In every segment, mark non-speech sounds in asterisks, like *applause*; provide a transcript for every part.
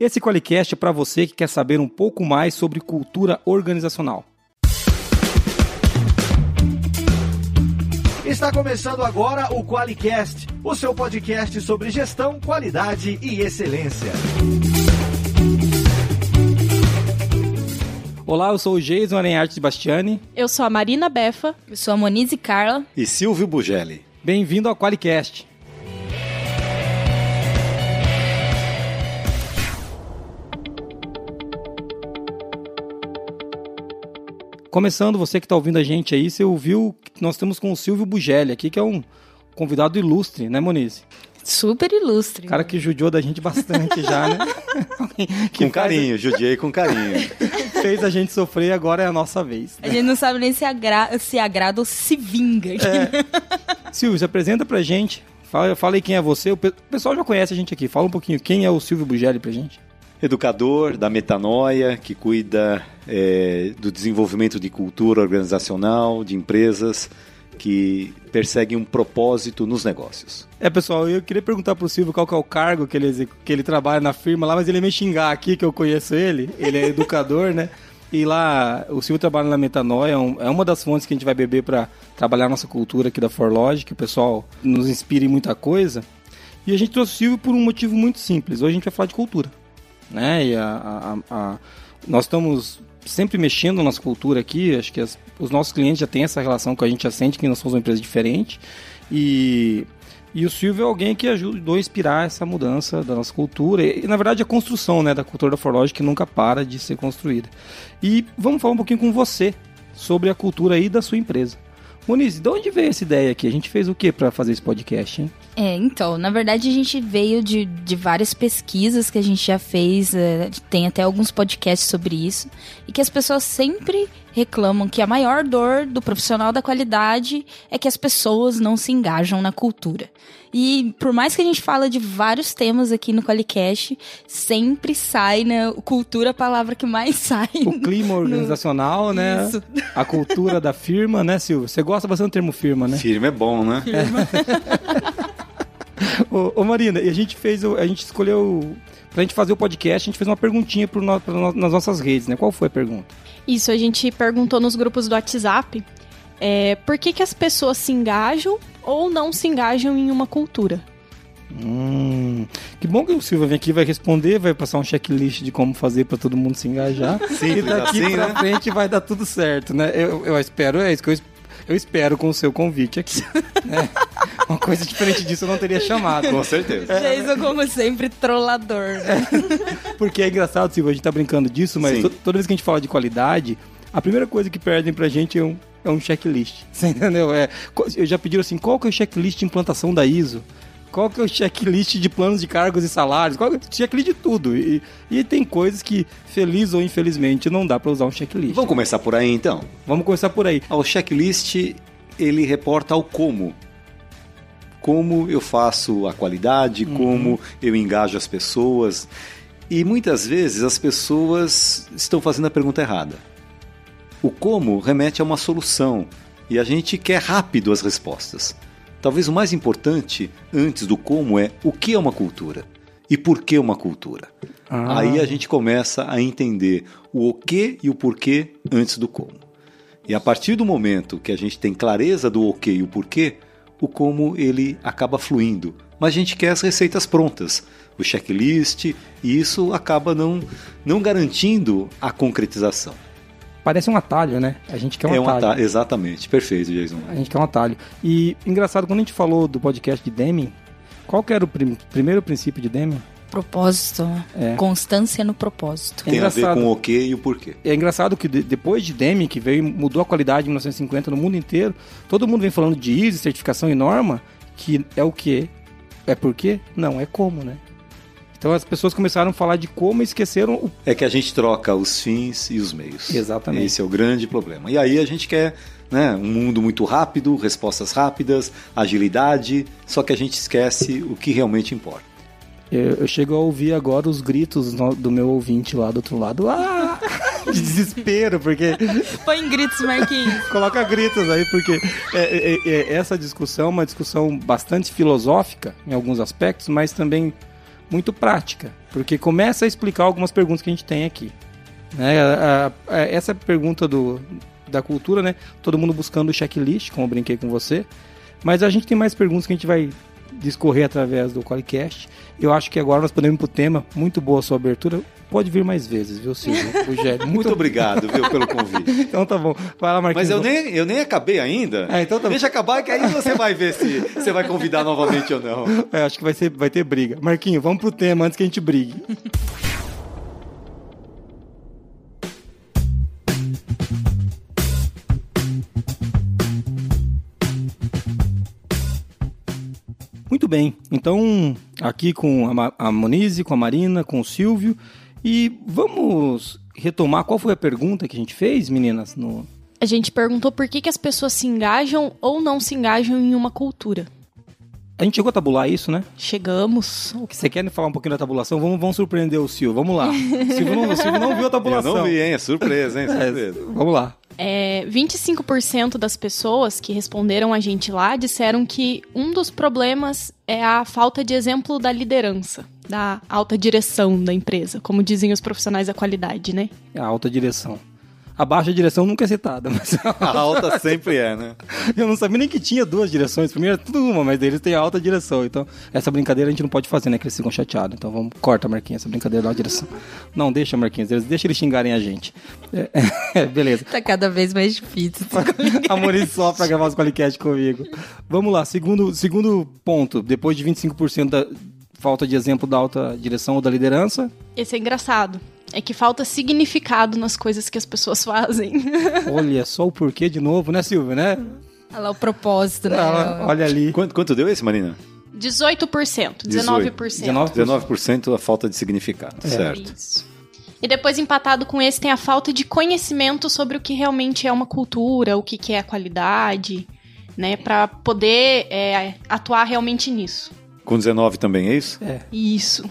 Esse Qualicast é para você que quer saber um pouco mais sobre cultura organizacional. Está começando agora o Qualicast, o seu podcast sobre gestão, qualidade e excelência. Olá, eu sou o Jason Arenharte Bastiani. Eu sou a Marina Befa. Eu sou a Monize Carla. E Silvio Bugelli. Bem-vindo ao Qualicast. Começando, você que está ouvindo a gente aí, você ouviu que nós estamos com o Silvio Bugelli aqui, que é um convidado ilustre, né, Monize? Super ilustre. Cara que judiou da gente bastante já, né? *laughs* que com carinho, faz... judiei com carinho. *laughs* Fez a gente sofrer e agora é a nossa vez. Né? A gente não sabe nem se, agra... se agrada ou se vinga. É. Silvio, se apresenta pra gente. Fala, fala aí quem é você. O pessoal já conhece a gente aqui. Fala um pouquinho quem é o Silvio Bugelli pra gente. Educador da metanoia, que cuida é, do desenvolvimento de cultura organizacional, de empresas, que perseguem um propósito nos negócios. É, pessoal, eu queria perguntar pro Silvio qual que é o cargo que ele, que ele trabalha na firma lá, mas ele me xingar aqui, que eu conheço ele. Ele é *laughs* educador, né? E lá, o Silvio trabalha na Metanoia, é, é uma das fontes que a gente vai beber para trabalhar a nossa cultura aqui da Forlogic, que o pessoal nos inspira em muita coisa. E a gente trouxe o Silvio por um motivo muito simples. Hoje a gente vai falar de cultura. Né? E a, a, a, nós estamos sempre mexendo na nossa cultura aqui. Acho que as, os nossos clientes já têm essa relação com a gente, já sente que nós somos uma empresa diferente. E, e o Silvio é alguém que ajudou a inspirar essa mudança da nossa cultura. E, na verdade, a construção né, da cultura da Forlogic que nunca para de ser construída. E vamos falar um pouquinho com você sobre a cultura aí da sua empresa. Muniz, de onde veio essa ideia aqui? A gente fez o que para fazer esse podcast, hein? É, então, na verdade a gente veio de, de várias pesquisas que a gente já fez, é, tem até alguns podcasts sobre isso, e que as pessoas sempre reclamam que a maior dor do profissional da qualidade é que as pessoas não se engajam na cultura. E por mais que a gente fala de vários temas aqui no Qualicast, sempre sai, né? Cultura é a palavra que mais *laughs* sai. O clima organizacional, no... né? Isso. A cultura da firma, né, Silvio? Você gosta bastante do termo firma, né? Firma é bom, né? Firma. É. *laughs* ô, ô, Marina, e a gente fez, a gente escolheu, pra gente fazer o podcast, a gente fez uma perguntinha pro no, pro, nas nossas redes, né? Qual foi a pergunta? Isso, a gente perguntou nos grupos do WhatsApp é, por que, que as pessoas se engajam ou não se engajam em uma cultura. Hum, que bom que o Silva vem aqui vai responder, vai passar um checklist de como fazer para todo mundo se engajar. *laughs* Simples e daqui assim, pra né? frente vai dar tudo certo, né? Eu, eu espero, é isso que eu espero eu espero com o seu convite aqui. *laughs* Né? Uma coisa diferente disso eu não teria chamado. Com certeza. É. Jason, como sempre, trollador. Né? Porque é engraçado, Silvia, a gente tá brincando disso, mas toda vez que a gente fala de qualidade, a primeira coisa que perdem pra gente é um, é um checklist. *laughs* Você entendeu? É, eu já pediram assim, qual que é o checklist de implantação da ISO? qual que é o checklist de planos de cargos e salários, qual que é o checklist de tudo. E, e tem coisas que, feliz ou infelizmente, não dá para usar um checklist. Vamos começar por aí então? Vamos começar por aí. O checklist, ele reporta ao como. Como eu faço a qualidade, uhum. como eu engajo as pessoas. E muitas vezes as pessoas estão fazendo a pergunta errada. O como remete a uma solução e a gente quer rápido as respostas. Talvez o mais importante, antes do como, é o que é uma cultura e por que uma cultura. Ah. Aí a gente começa a entender o o que e o porquê antes do como. E a partir do momento que a gente tem clareza do o que e o porquê, o como ele acaba fluindo. Mas a gente quer as receitas prontas, o checklist, e isso acaba não, não garantindo a concretização parece um atalho, né? A gente quer um, é um atalho. atalho. Exatamente, perfeito, Jason. A gente quer um atalho. E engraçado, quando a gente falou do podcast de Deming, qual que era o prim primeiro princípio de Deming? Propósito. É. Constância no propósito. Tem a ver com o que e o porquê. É engraçado que de, depois de Deming, que veio mudou a qualidade em 1950 no mundo inteiro, todo mundo vem falando de ISO, certificação e norma, que é o que? É por quê? Não, é como, né? Então as pessoas começaram a falar de como esqueceram o... É que a gente troca os fins e os meios. Exatamente. Esse é o grande problema. E aí a gente quer né, um mundo muito rápido, respostas rápidas, agilidade, só que a gente esquece o que realmente importa. Eu, eu chego a ouvir agora os gritos no, do meu ouvinte lá do outro lado. Ah! *laughs* De desespero, porque. Põe gritos, Marquinhos. *laughs* Coloca gritos aí, porque é, é, é, essa discussão é uma discussão bastante filosófica em alguns aspectos, mas também muito prática, porque começa a explicar algumas perguntas que a gente tem aqui. Né? A- a- a- essa pergunta do, da cultura, né? Todo mundo buscando o checklist, como eu brinquei com você. Mas a gente tem mais perguntas que a gente vai discorrer através do Qualicast. Eu acho que agora nós podemos ir pro tema. Muito boa a sua abertura. Pode vir mais vezes, viu, Silvio? *laughs* Rogério, Muito obrigado viu, pelo convite. *laughs* Então tá bom. Vai lá, Marquinhos. Mas eu nem, eu nem acabei ainda. É, então tá bom. Deixa acabar que aí você vai ver se você vai convidar novamente ou não. É, acho que vai, ser, vai ter briga. Marquinhos, vamos pro tema antes que a gente brigue. *laughs* Muito bem. Então, aqui com a, Monize, com a Marina, com o Silvio. E vamos retomar qual foi a pergunta que a gente fez, meninas? No... A gente perguntou por que, que as pessoas se engajam ou não se engajam em uma cultura. A gente chegou a tabular isso, né? Chegamos. Você quer falar um pouquinho da tabulação? Vamos, vamos surpreender o Silvio. Vamos lá. O *laughs* Silvio não, o Silvio não viu a Eu tabulação. não vi, hein? É surpresa, hein? É, Surpresa. vamos lá. É, 25% das pessoas que responderam a gente lá disseram que um dos problemas é a falta de exemplo da liderança, da alta direção da empresa, como dizem os profissionais da qualidade, né? É a alta direção. A baixa direção nunca é citada, *laughs* mas A alta sempre é, né? eu não sabia nem que tinha duas direções. Primeiro era tudo uma, mas deles tem a alta direção. Então, essa brincadeira a gente não pode fazer, né? Que eles ficam chateados. Então, vamos, corta, Marquinhos, essa brincadeira da alta direção. Não, deixa, Marquinhos, eles, deixa eles xingarem a gente. É, *laughs* é, beleza. Tá cada vez mais difícil. *laughs* A Maurício só pra gravar os Qualicast comigo. Vamos lá, segundo, segundo ponto. Depois de 25% da falta de exemplo da alta direção ou da liderança, Esse é engraçado. É que falta significado nas coisas que as pessoas *laughs* fazem. olha só o porquê de novo, né, Silvio, né? Olha lá o propósito, né? Ah, olha ali. Quanto, quanto deu esse, Marina? 18%, 19%. 19. 19% a falta de significado, certo. Isso. E depois, empatado com esse, tem a falta de conhecimento sobre o que realmente é uma cultura, o que, que é a qualidade, né? Pra poder é, atuar realmente nisso. Com 19 também, é isso? Isso.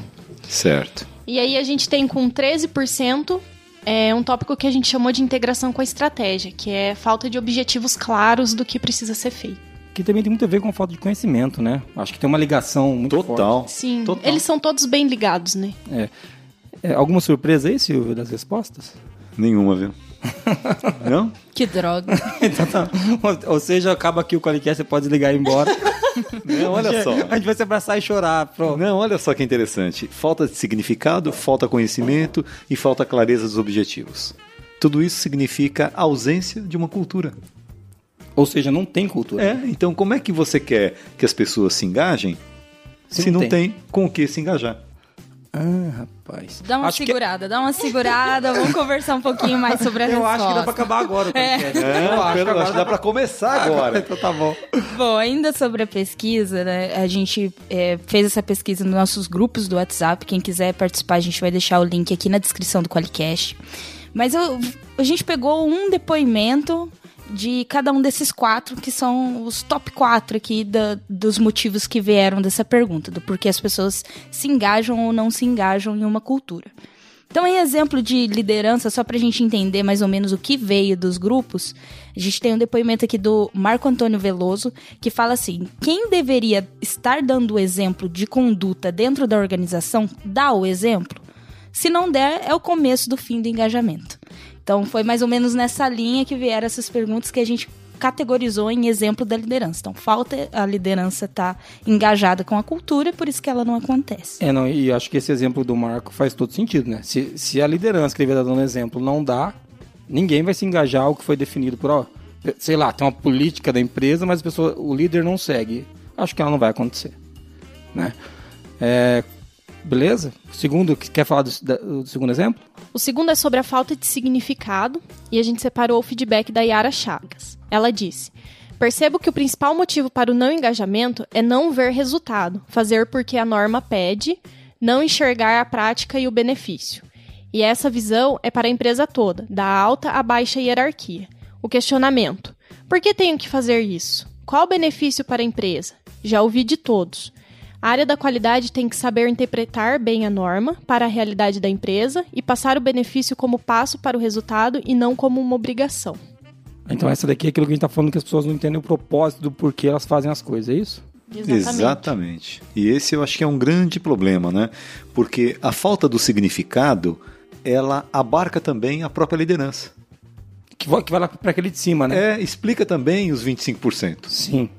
Certo. E aí a gente tem com 13% é, um tópico que a gente chamou de integração com a estratégia, que é falta de objetivos claros do que precisa ser feito. Que também tem muito a ver com a falta de conhecimento, né? Acho que tem uma ligação muito forte. Total. Sim, Total. eles são todos bem ligados, né? É, alguma surpresa aí, Silvio, das respostas? Nenhuma, viu? Não? Que droga. *laughs* então tá. Ou, ou seja, acaba aqui o Qualicast, você pode desligar e ir embora. Não, olha só. A gente vai se abraçar e chorar, pronto. Não, olha só que interessante. Falta de significado, falta conhecimento e falta clareza dos objetivos. Tudo isso significa ausência de uma cultura. Ou seja, não tem cultura. É, então como é que você quer que as pessoas se engajem se, Se não não tem. com o que se engajar? Ah, rapaz. Dá uma Acho que- segurada, dá uma segurada. Vamos conversar um pouquinho mais sobre a Eu resposta. acho que dá pra acabar agora o. É, Eu acho que pelo- agora acho que dá pra começar agora. Então tá bom. Bom, ainda sobre a pesquisa, né? A gente é, fez essa pesquisa nos nossos grupos do WhatsApp. Quem quiser participar, a gente vai deixar o link aqui na descrição do Qualicast. Mas eu- a gente pegou um depoimento de cada um desses quatro, que são os top quatro aqui da- dos motivos que vieram dessa pergunta, do porquê as pessoas se engajam ou não se engajam em uma cultura. Então, em exemplo de liderança, só pra gente entender mais ou menos o que veio dos grupos, a gente tem um depoimento aqui do Marco Antônio Veloso, que fala assim: quem deveria estar dando o exemplo de conduta dentro da organização, dá o exemplo. Se não der, é o começo do fim do engajamento. Então, foi mais ou menos nessa linha que vieram essas perguntas que a gente categorizou em exemplo da liderança. Então, falta a liderança estar engajada com a cultura, por isso que ela não acontece. É, não, e acho que esse exemplo do Marco faz todo sentido, né? Se, se a liderança que ele vai dando exemplo não dá, ninguém vai se engajar ao que foi definido por, ó, sei lá, tem uma política da empresa, mas a pessoa, o líder não segue. Acho que ela não vai acontecer, né? É, beleza? Segundo, quer falar do, do segundo exemplo? O segundo é sobre a falta de significado e a gente separou o feedback da Yara Chagas. Ela disse: Percebo que o principal motivo para o não engajamento é não ver resultado, fazer porque a norma pede, não enxergar a prática e o benefício. E essa visão é para a empresa toda, da alta à baixa hierarquia. O questionamento: por que tenho que fazer isso? Qual o benefício para a empresa? Já ouvi de todos. A área da qualidade tem que saber interpretar bem a norma para a realidade da empresa e passar o benefício como passo para o resultado e não como uma obrigação. Então essa daqui é aquilo que a gente tá falando que as pessoas não entendem o propósito do porquê elas fazem as coisas, é isso? Exatamente. Exatamente. E esse eu acho que é um grande problema, né? Porque a falta do significado, ela abarca também a própria liderança. Que vai, que vai lá para aquele de cima, né? É, explica também os 25%. Sim.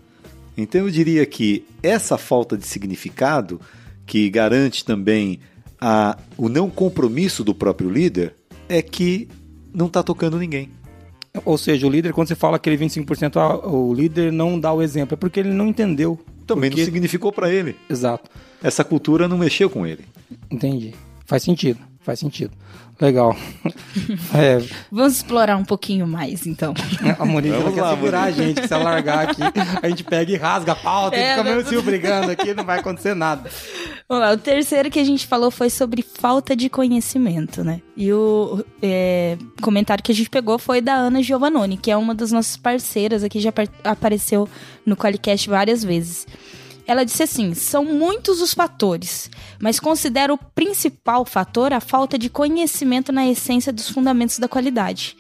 Então eu diria que essa falta de significado, que garante também a, o não compromisso do próprio líder, é que não está tocando ninguém. Ou seja, o líder, quando você fala aquele 25%, ah, o líder não dá o exemplo, é porque ele não entendeu. Também Porque- não significou para ele. Exato. Essa cultura não mexeu com ele. Entendi. Faz sentido. Faz sentido. Legal. *laughs* É, Vamos explorar um pouquinho mais, então. a Monique quer lá, segurar Monique. a gente, que se ela largar aqui, a gente pega e rasga a pauta É, e fica vai- meio se brigando aqui, não vai acontecer nada. Vamos lá, o terceiro que a gente falou foi sobre falta de conhecimento, né? E o é, comentário que a gente pegou foi da Ana Giovannoni, que é uma das nossas parceiras aqui, já par- apareceu no Qualicast várias vezes. Ela disse assim: são muitos os fatores, mas considero o principal fator a falta de conhecimento na essência dos fundamentos da qualidade.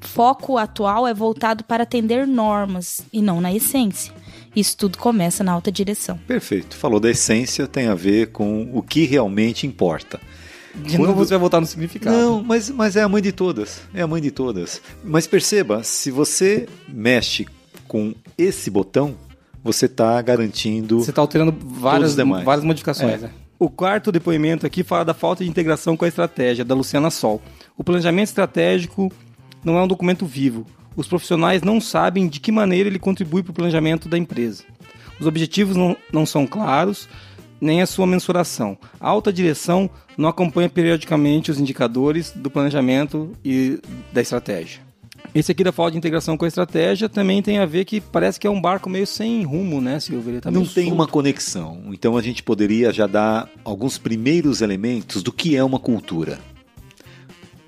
Foco atual é voltado para atender normas e não na essência. Isso tudo começa na alta direção. Perfeito. Falou da essência, tem a ver com o que realmente importa. De Quando- novo você vai voltar no significado. Não, mas, mas é a mãe de todas. É a mãe de todas. Mas perceba, se você mexe com esse botão, você está garantindo. Você está alterando várias, várias modificações. É. né? O quarto depoimento aqui fala da falta de integração com a estratégia, da Luciana Sol. O planejamento estratégico não é um documento vivo. Os profissionais não sabem de que maneira ele contribui para o planejamento da empresa. Os objetivos não, não são claros, nem a sua mensuração. A alta direção não acompanha periodicamente os indicadores do planejamento e da estratégia. Esse aqui da falta de integração com a estratégia também tem a ver que parece que é um barco meio sem rumo, né, Silvio? Ele tá não tem solto. uma conexão. Então a gente poderia já dar alguns primeiros elementos do que é uma cultura.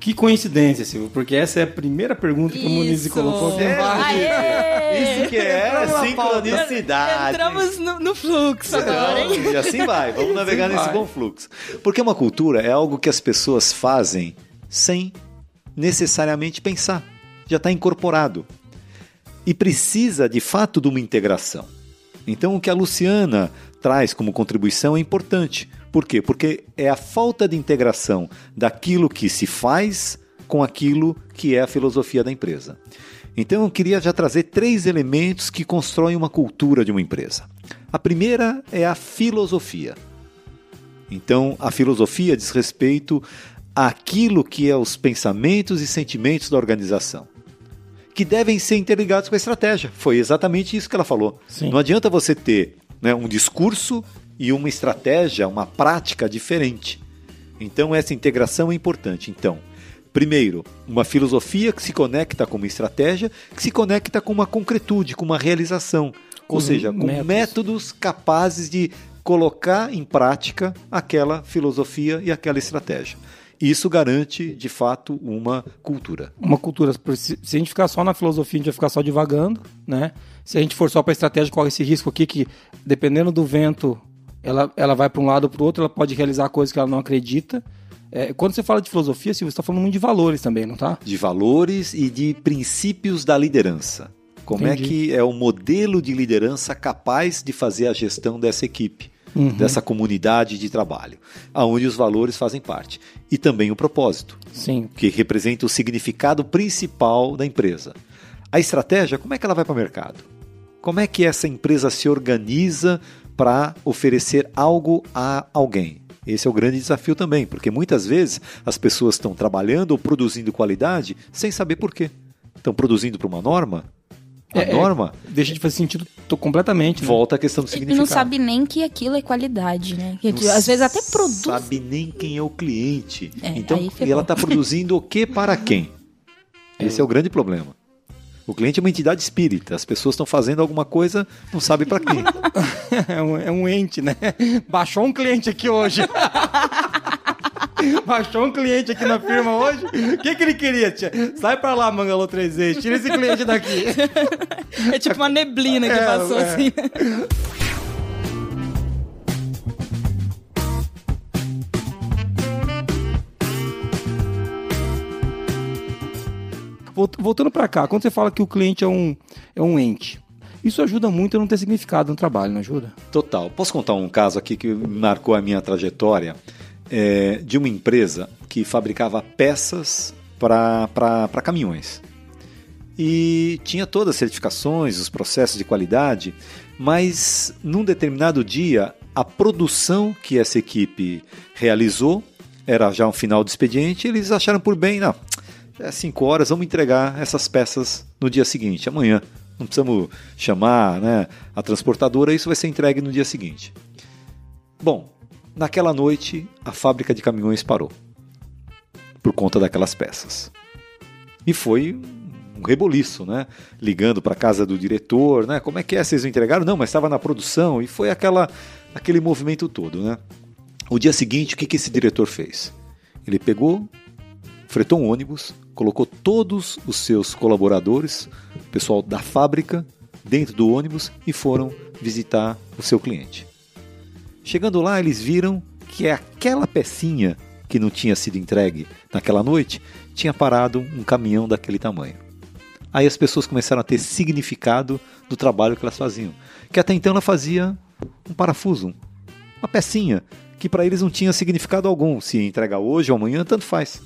Que coincidência, Silvio, porque essa é a primeira pergunta que o Muniz Isso. colocou. É, Aê! *laughs* Isso que pauta. sincronicidade. Entramos no, no fluxo agora, hein? E assim vai, vamos navegar Assim nesse vai. bom fluxo. Porque uma cultura é algo que as pessoas fazem sem necessariamente pensar. Já está incorporado. E precisa, de fato, de uma integração. Então, o que a Luciana traz como contribuição é importante. Por quê? Porque é a falta de integração daquilo que se faz com aquilo que é a filosofia da empresa. Então, eu queria já trazer três elementos que constroem uma cultura de uma empresa. A primeira é a filosofia. Então, a filosofia diz respeito àquilo que é os pensamentos e sentimentos da organização, que devem ser interligados com a estratégia. Foi exatamente isso que ela falou. Sim. Não adianta você ter né, um discurso e uma estratégia, uma prática diferente. Então, essa integração é importante. Então, primeiro, uma filosofia que se conecta com uma estratégia, que se conecta com uma concretude, com uma realização. Ou Com seja, com métodos. métodos capazes de colocar em prática aquela filosofia e aquela estratégia. Isso garante, de fato, uma cultura. Uma cultura, se a gente ficar só na filosofia, a gente vai ficar só divagando, né? Se a gente for só para a estratégia, corre esse risco aqui que, dependendo do vento, ela, ela vai para um lado ou para o outro, ela pode realizar coisas que ela não acredita. É, quando você fala de filosofia, Silvio, você está falando muito de valores também, não tá? De valores e de princípios da liderança. Como é Entendi. que é o modelo de liderança capaz de fazer a gestão dessa equipe, Uhum. dessa comunidade de trabalho, aonde os valores fazem parte. E também o propósito. Sim. que representa o significado principal da empresa. A estratégia, como é que ela vai para o mercado? Como é que essa empresa se organiza para oferecer algo a alguém? Esse é o grande desafio também, porque muitas vezes as pessoas estão trabalhando ou produzindo qualidade sem saber por quê. Estão produzindo para uma norma? A É, é, norma Deixa de fazer sentido completamente. né? volta à questão do E significado. não sabe nem que aquilo é qualidade, né? Que Não às vezes até produz. sabe nem quem é o cliente. É, então, e ela está produzindo o que para quem? Esse é o grande problema. O cliente é uma entidade espírita. As pessoas estão fazendo alguma coisa, não sabe para quem. *laughs* É um, é um ente, né? Baixou um cliente aqui hoje. *laughs* *laughs* Baixou um cliente aqui na firma hoje. O que, que ele queria, tia? Sai pra lá, Mangalô 3 vezes. Tira esse cliente daqui. *laughs* É tipo uma neblina que É, passou é. assim. Volt- Voltando pra cá, quando você fala que o cliente é um, é um ente, Isso ajuda muito a não ter significado no trabalho, não ajuda? Total. Posso contar um caso aqui que marcou a minha trajetória é, de uma empresa que fabricava peças para caminhões. E tinha todas as certificações, os processos de qualidade, mas num determinado dia, a produção que essa equipe realizou era já um final de expediente, eles acharam por bem, não, é 5 horas, vamos entregar essas peças no dia seguinte, amanhã. Não precisamos chamar né, a transportadora, isso vai ser entregue no dia seguinte. Bom, naquela noite a fábrica de caminhões parou por conta daquelas peças. E foi um reboliço, né? Ligando para casa do diretor, né? Como é que é? Vocês não entregaram? Não, mas estava na produção e foi aquela, aquele movimento todo, né? O dia seguinte, o que, que esse diretor fez? Ele pegou, fretou um ônibus, colocou todos os seus colaboradores, pessoal da fábrica, dentro do ônibus e foram visitar o seu cliente. Chegando lá, eles viram que aquela pecinha que não tinha sido entregue naquela noite tinha parado um caminhão daquele tamanho. Aí as pessoas começaram a ter significado do trabalho que elas faziam. Que até então ela fazia um parafuso, uma pecinha, que para eles não tinha significado algum. Se entregar hoje ou amanhã, tanto faz.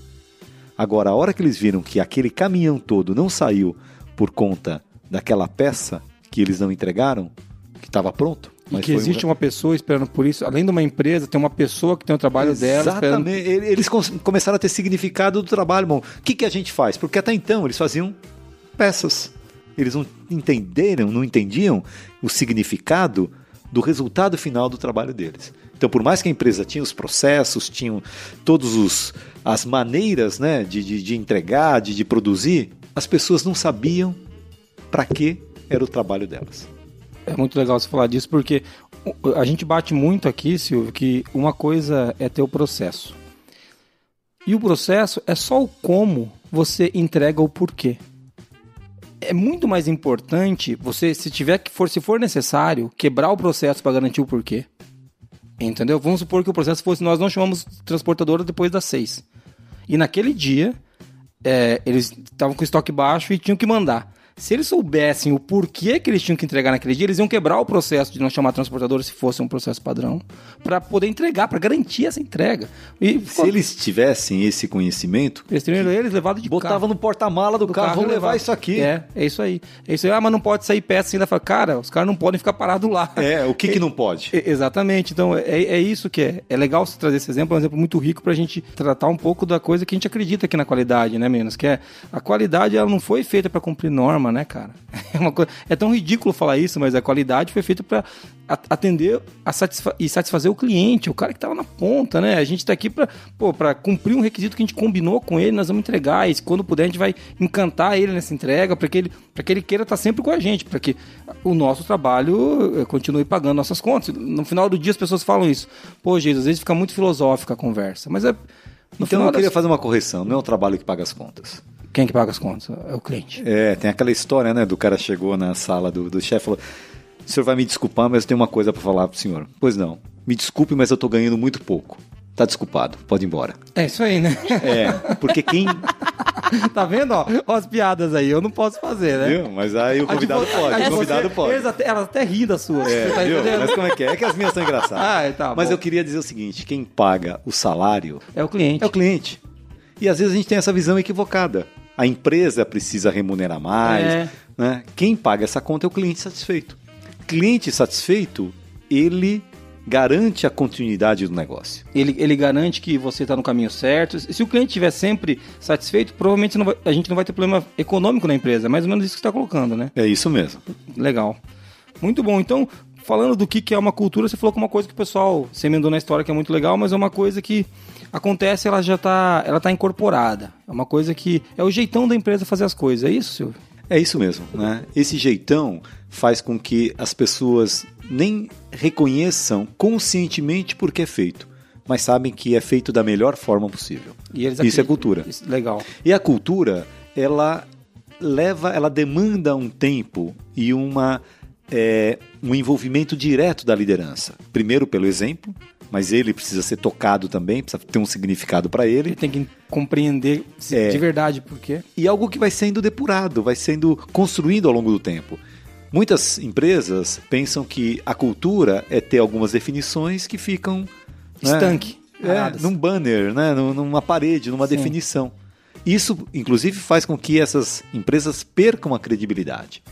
Agora, a hora que eles viram que aquele caminhão todo não saiu por conta daquela peça que eles não entregaram, que estava pronto. E que existe um... uma pessoa esperando por isso, além de uma empresa, tem uma pessoa que tem o trabalho Exatamente. dela. Exatamente. Eles começaram a ter significado do trabalho, bom. O que, que a gente faz? Porque até então eles faziam peças. Eles não entenderam, não entendiam o significado do resultado final do trabalho deles. Então, por mais que a empresa tinha os processos, tinham todas as maneiras né, de, de, de entregar, de, de produzir, as pessoas não sabiam para que era o trabalho delas. É muito legal você falar disso, porque a gente bate muito aqui, Silvio, que uma coisa é ter o processo. E o processo é só o como você entrega o porquê é muito mais importante você, se tiver que for, se for necessário, quebrar o processo para garantir o porquê. Entendeu? Vamos supor que o processo fosse nós não chamamos transportadora depois das seis. E naquele dia, é, eles estavam com estoque baixo e tinham que mandar. Se eles soubessem o porquê que eles tinham que entregar naquele dia, eles iam quebrar o processo de não chamar transportadora se fosse um processo padrão, para poder entregar, para garantir essa entrega. E se pô, eles tivessem esse conhecimento, eles teriam eles levado de botava carro. no porta-mala do, do, carro, carro levar isso aqui. É, é isso aí. É isso aí. Ah, mas não pode sair peça ainda. Fala, cara, os caras não podem ficar parados lá. É, o que, que não *laughs* pode? É, exatamente. Então, é, é isso que é. É legal você trazer esse exemplo, é um exemplo muito rico para a gente tratar um pouco da coisa que a gente acredita aqui na qualidade, né, menos? Que é a qualidade, ela não foi feita para cumprir norma, né, cara? *laughs* É, uma coisa, é tão ridículo falar isso, mas a qualidade foi feita para atender a satisfa e satisfazer o cliente, o cara que estava na ponta, né? A gente está aqui para cumprir um requisito que a gente combinou com ele, nós vamos entregar. E quando puder, a gente vai encantar ele nessa entrega para que ele, que ele queira estar tá sempre com a gente, para que o nosso trabalho eh, continue pagando nossas contas. No final do dia, as pessoas falam isso. Pô, Jesus, às vezes fica muito filosófica a conversa, mas é. Então eu queria das... fazer uma correção, não é o trabalho que paga as contas. Quem que paga as contas? É o cliente. É, tem aquela história, né, do cara chegou na sala do, do chefe e falou: o senhor vai me desculpar, mas eu tenho uma coisa para falar pro senhor. Pois não. Me desculpe, mas eu tô ganhando muito pouco. Tá desculpado, pode ir embora. É isso aí, né? É, porque quem. *laughs* tá vendo, ó? ó? As piadas aí, eu não posso fazer, né? Viu? Mas aí o convidado pode, o convidado você, pode. Elas até, elas até riem das suas. É, tá viu? Mas como é que é? É que as minhas são engraçadas. Ah, tá Mas bom. eu queria dizer o seguinte: quem paga o salário. É o cliente. É o cliente. E às vezes a gente tem essa visão equivocada. A empresa precisa remunerar mais. É. Né? Quem paga essa conta é o cliente satisfeito. Cliente satisfeito, ele garante a continuidade do negócio. Ele, ele garante que você está no caminho certo. Se o cliente estiver sempre satisfeito, provavelmente vai, a gente não vai ter problema econômico na empresa. É mais ou menos isso que você está colocando, né? É isso mesmo. Legal. Muito bom. Então, falando do que, que é uma cultura, você falou com uma coisa que o pessoal se emendou na história que é muito legal, mas é uma coisa que acontece, ela já está ela tá incorporada. É uma coisa que é o jeitão da empresa fazer as coisas. É isso, Silvio? É isso mesmo, né? Esse jeitão faz com que as pessoas nem reconheçam conscientemente porque é feito, mas sabem que é feito da melhor forma possível. isso é cultura. Isso, legal. E a cultura, ela leva, ela demanda um tempo e uma é, um envolvimento direto da liderança. Primeiro pelo exemplo, mas ele precisa ser tocado também, precisa ter um significado para ele. Ele tem que compreender é, de verdade por quê. E algo que vai sendo depurado, vai sendo construído ao longo do tempo. Muitas empresas pensam que a cultura é ter algumas definições que ficam né, Estanque. é, paradas. num banner, né, num- numa parede, numa Sim. definição. Isso, inclusive, faz com que essas empresas percam a credibilidade.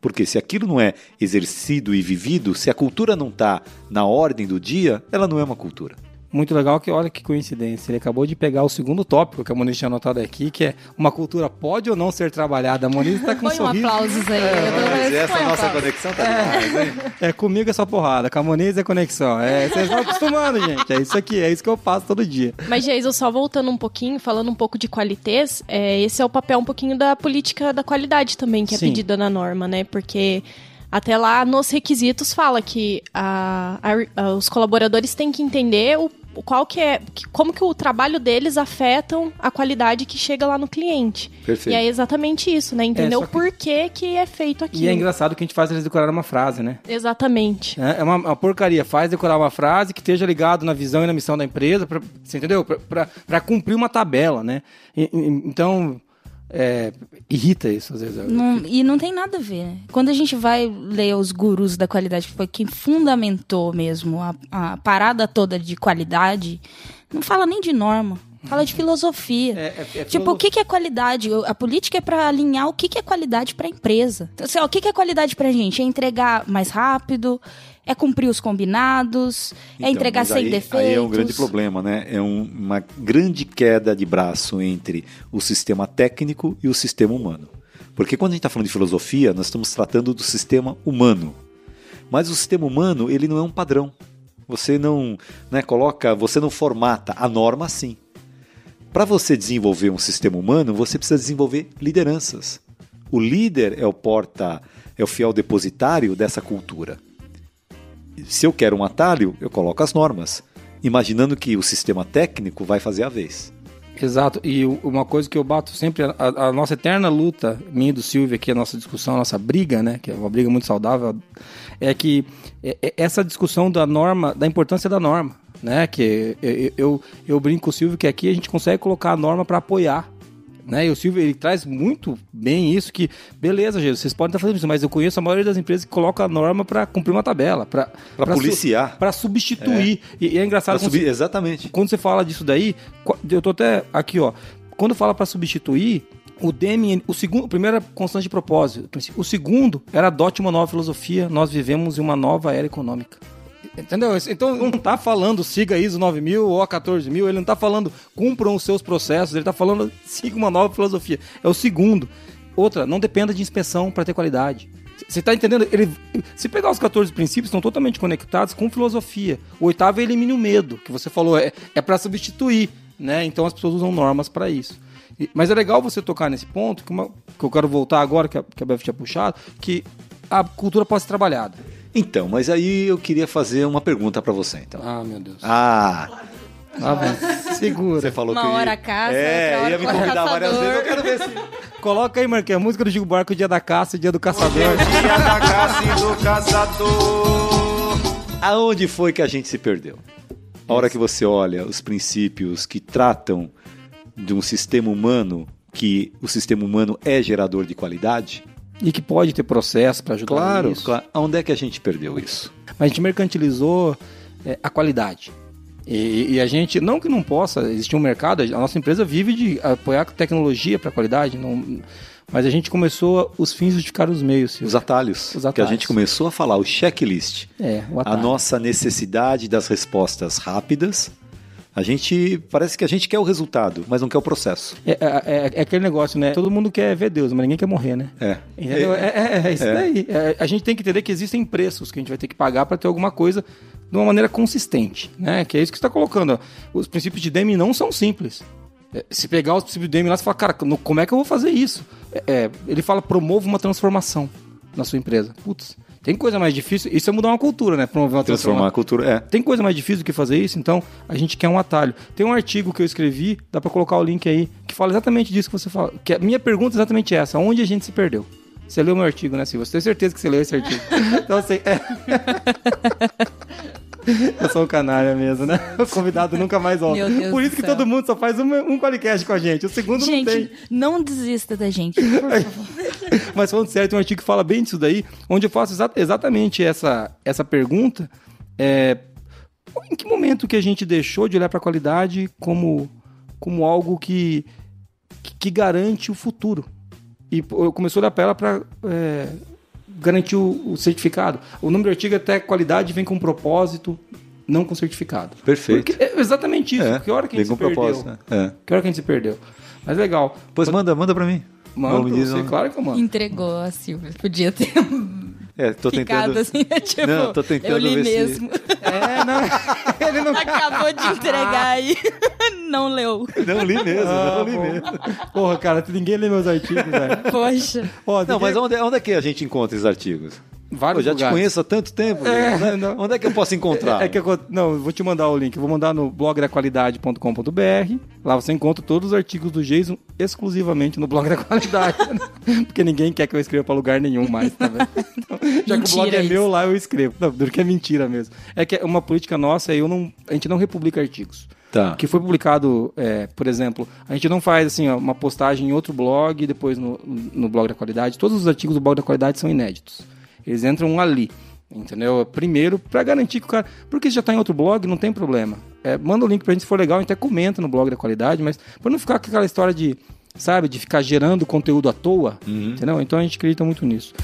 Porque se aquilo não é exercido e vivido, se a cultura não está na ordem do dia, ela não é uma cultura. Muito legal que olha que coincidência. Ele acabou de pegar o segundo tópico que a Moniz tinha anotado aqui, que é uma cultura pode ou não ser trabalhada. A Moniz tá *laughs* com um Põe um sorriso. aplausos aí. tô- Mas essa um nossa aplauso. conexão tá demais, hein? É, comigo é só porrada, com a Moniz é conexão. É, vocês estão acostumando, gente. É isso aqui, é isso que eu faço todo dia. Mas, Geisa, só voltando um pouquinho, falando um pouco de qualitez, é, esse é o papel um pouquinho da política da qualidade também, que é Sim. pedida na norma, né? Porque até lá nos requisitos fala que a- a- a- os colaboradores têm que entender o, o qual que é, que- como que o trabalho deles afetam a qualidade que chega lá no cliente. Perfeito. E é exatamente isso, né? Entender só o que- porquê que é feito aquilo. E é engraçado que a gente faz eles decorar uma frase, né? Exatamente. É é uma, uma porcaria. Faz decorar uma frase que esteja ligado na visão e na missão da empresa, pra, você entendeu? Pra cumprir uma tabela, né? E- e- então, é, irrita isso às vezes. Não- e não tem nada a ver. né? Quando a gente vai ler os gurus da qualidade, que foi quem fundamentou mesmo a, a parada toda de qualidade, não fala nem de norma. Fala de filosofia. É- é- é tipo, o que, que é qualidade? A política é pra alinhar o que, que é qualidade pra empresa. Então, assim, ó, o que, que é qualidade pra gente? É entregar mais rápido, é cumprir os combinados, é Então, entregar mas sem aí, defeitos. Aí é um grande problema, né? É um- uma grande queda de braço entre o sistema técnico e o sistema humano. Porque quando a gente está falando de filosofia, nós estamos tratando do sistema humano. Mas o sistema humano, ele não é um padrão. Você não né, coloca, você não formata a norma sim. Para você desenvolver um sistema humano, você precisa desenvolver lideranças. O líder é o porta, é o fiel depositário dessa cultura. Se eu quero um atalho, eu coloco as normas, imaginando que o sistema técnico vai fazer a vez. Exato, e uma coisa que eu bato sempre, a, a nossa eterna luta, minha e do Silvio aqui, a nossa discussão, a nossa briga, né, que é uma briga muito saudável, é que é- é essa discussão da norma, da importância da norma, né, que eu, eu, eu brinco com o Silvio que aqui a gente consegue colocar a norma para apoiar, né, e o Silvio, ele traz muito bem isso, que beleza, gente, vocês podem estar fazendo isso, mas eu conheço a maioria das empresas que colocam a norma para cumprir uma tabela, para policiar. para substituir, e, e é engraçado exatamente. quando você fala disso daí, eu tô até aqui, ó. Quando fala para substituir, o Deming, o segundo, o primeiro era constante de propósito, o segundo era adote uma nova filosofia, nós vivemos em uma nova era econômica. Entendeu? Então não tá falando siga ISO 9000 ou a 14000, ele não tá falando cumpram os seus processos, ele tá falando *laughs* siga uma nova filosofia. É o segundo. Outra, não dependa de inspeção para ter qualidade. Você tá entendendo? Ele, se pegar os 14 princípios, estão totalmente conectados com filosofia. O oitavo é elimine o medo, que você falou, é, é para substituir, né? Então as pessoas usam normas para isso. Mas é legal você tocar nesse ponto, que, uma- que eu quero voltar agora, que a, que a Beth tinha puxado, que a cultura pode ser trabalhada. Então, mas aí eu queria fazer uma pergunta para você, então. Ah, meu Deus. Ah, Ah. Segura. você falou Uma que hora caça, é, hora ia me convidar várias vezes. Eu quero ver se Coloca aí, Marquinhos, a música do Chico Barco, dia da caça, dia do caçador. *laughs* Dia da caça e do caçador. Aonde foi que a gente se perdeu? A hora que você olha os princípios que tratam de um sistema humano, que o sistema humano é gerador de qualidade? E que pode ter processo para ajudar Claro, nisso. claro. Aonde é que a gente perdeu isso? Mas a gente mercantilizou é, a qualidade. E, e a gente, não que não possa existir um mercado, a nossa empresa vive de apoiar tecnologia para qualidade, não, mas a gente começou os fins justificar os meios. Silvio. Os atalhos. Os Que a atalhos. gente começou a falar, o checklist. É, o A nossa necessidade das respostas rápidas. A gente, parece que a gente quer o resultado, mas não quer o processo. É, é- é- é aquele negócio, né? Todo mundo quer ver Deus, mas ninguém quer morrer, né? É. Entendeu? É, é- é isso É. daí. É, a gente tem que entender que existem preços que a gente vai ter que pagar para ter alguma coisa de uma maneira consistente, né? Que é isso que você está colocando. Os princípios de Deming não são simples. Se pegar os princípios de Deming lá, você fala, cara, como é que eu vou fazer isso? Ele fala, promova uma transformação na sua empresa. Putz, tem coisa mais difícil. Isso é mudar uma cultura, né? Promover uma Transformar a cultura. É. tem coisa mais difícil do que fazer isso, então a gente quer um atalho. Tem um artigo que eu escrevi, dá pra colocar o link aí, que fala exatamente disso que você fala. Que a minha pergunta é exatamente essa: onde a gente se perdeu? Você leu meu artigo, né, Silvia? Você tem certeza que você leu esse artigo? *laughs* então, assim, é. *laughs* *laughs* Eu sou um canalha mesmo, né? O convidado nunca mais volta. Por isso que todo mundo só faz um, um podcast com a gente. O segundo não tem. Gente, não desista da gente, por *laughs* favor. Mas falando sério, tem um artigo que fala bem disso daí, onde eu faço exa- exatamente essa, essa pergunta. É, em que momento que a gente deixou de olhar para a qualidade como, como algo que, que, que garante o futuro? E eu comecei a olhar para ela para garantir o, o certificado. O nome do artigo é até qualidade vem com propósito, não com certificado. Perfeito. Porque é exatamente isso. É, que hora que a gente se com perdeu? propósito, né? É. Que hora que a gente se perdeu? Mas legal. Pois manda, manda pra mim. Manda pra você, claro que eu mando. Entregou a Silvia. Podia ter É, tô ficado tentando. assim, né? *laughs* Tipo, Não, tô tentando eu li ver se- mesmo. É, não. *laughs* Ele não Acabou de entregar aí. *laughs* Não leu. Não li mesmo, Ah, não li bom. mesmo. Porra, cara, ninguém lê meus artigos, velho. Poxa. Ó, Não, ninguém- mas onde, onde é que a gente encontra esses artigos? Vários Eu já te lugares. conheço há tanto tempo. É, né? Onde é que eu posso encontrar? É que eu, não, eu vou te mandar o link. Eu vou mandar no blogdaqualidade.com.br. Lá você encontra todos os artigos do Jason exclusivamente no blog da qualidade. *laughs* Porque ninguém quer que eu escreva pra lugar nenhum mais, tá vendo? Então, já que o blog Mentira é isso. meu, lá eu escrevo. Não, duro que é mentira mesmo. É que é uma política nossa, eu não, a gente não republica artigos. Tá. O que foi publicado, é, por exemplo, a gente não faz assim ó, uma postagem em outro blog e depois no, no blog da qualidade. Todos os artigos do blog da qualidade são inéditos. Eles entram ali, entendeu? Primeiro, para garantir que o cara. Porque já tá em outro blog, não tem problema. É, manda o link pra gente se for legal, a gente até comenta no blog da qualidade, mas para não ficar com aquela história de, sabe, de ficar gerando conteúdo à toa, entendeu? Então a gente acredita muito nisso.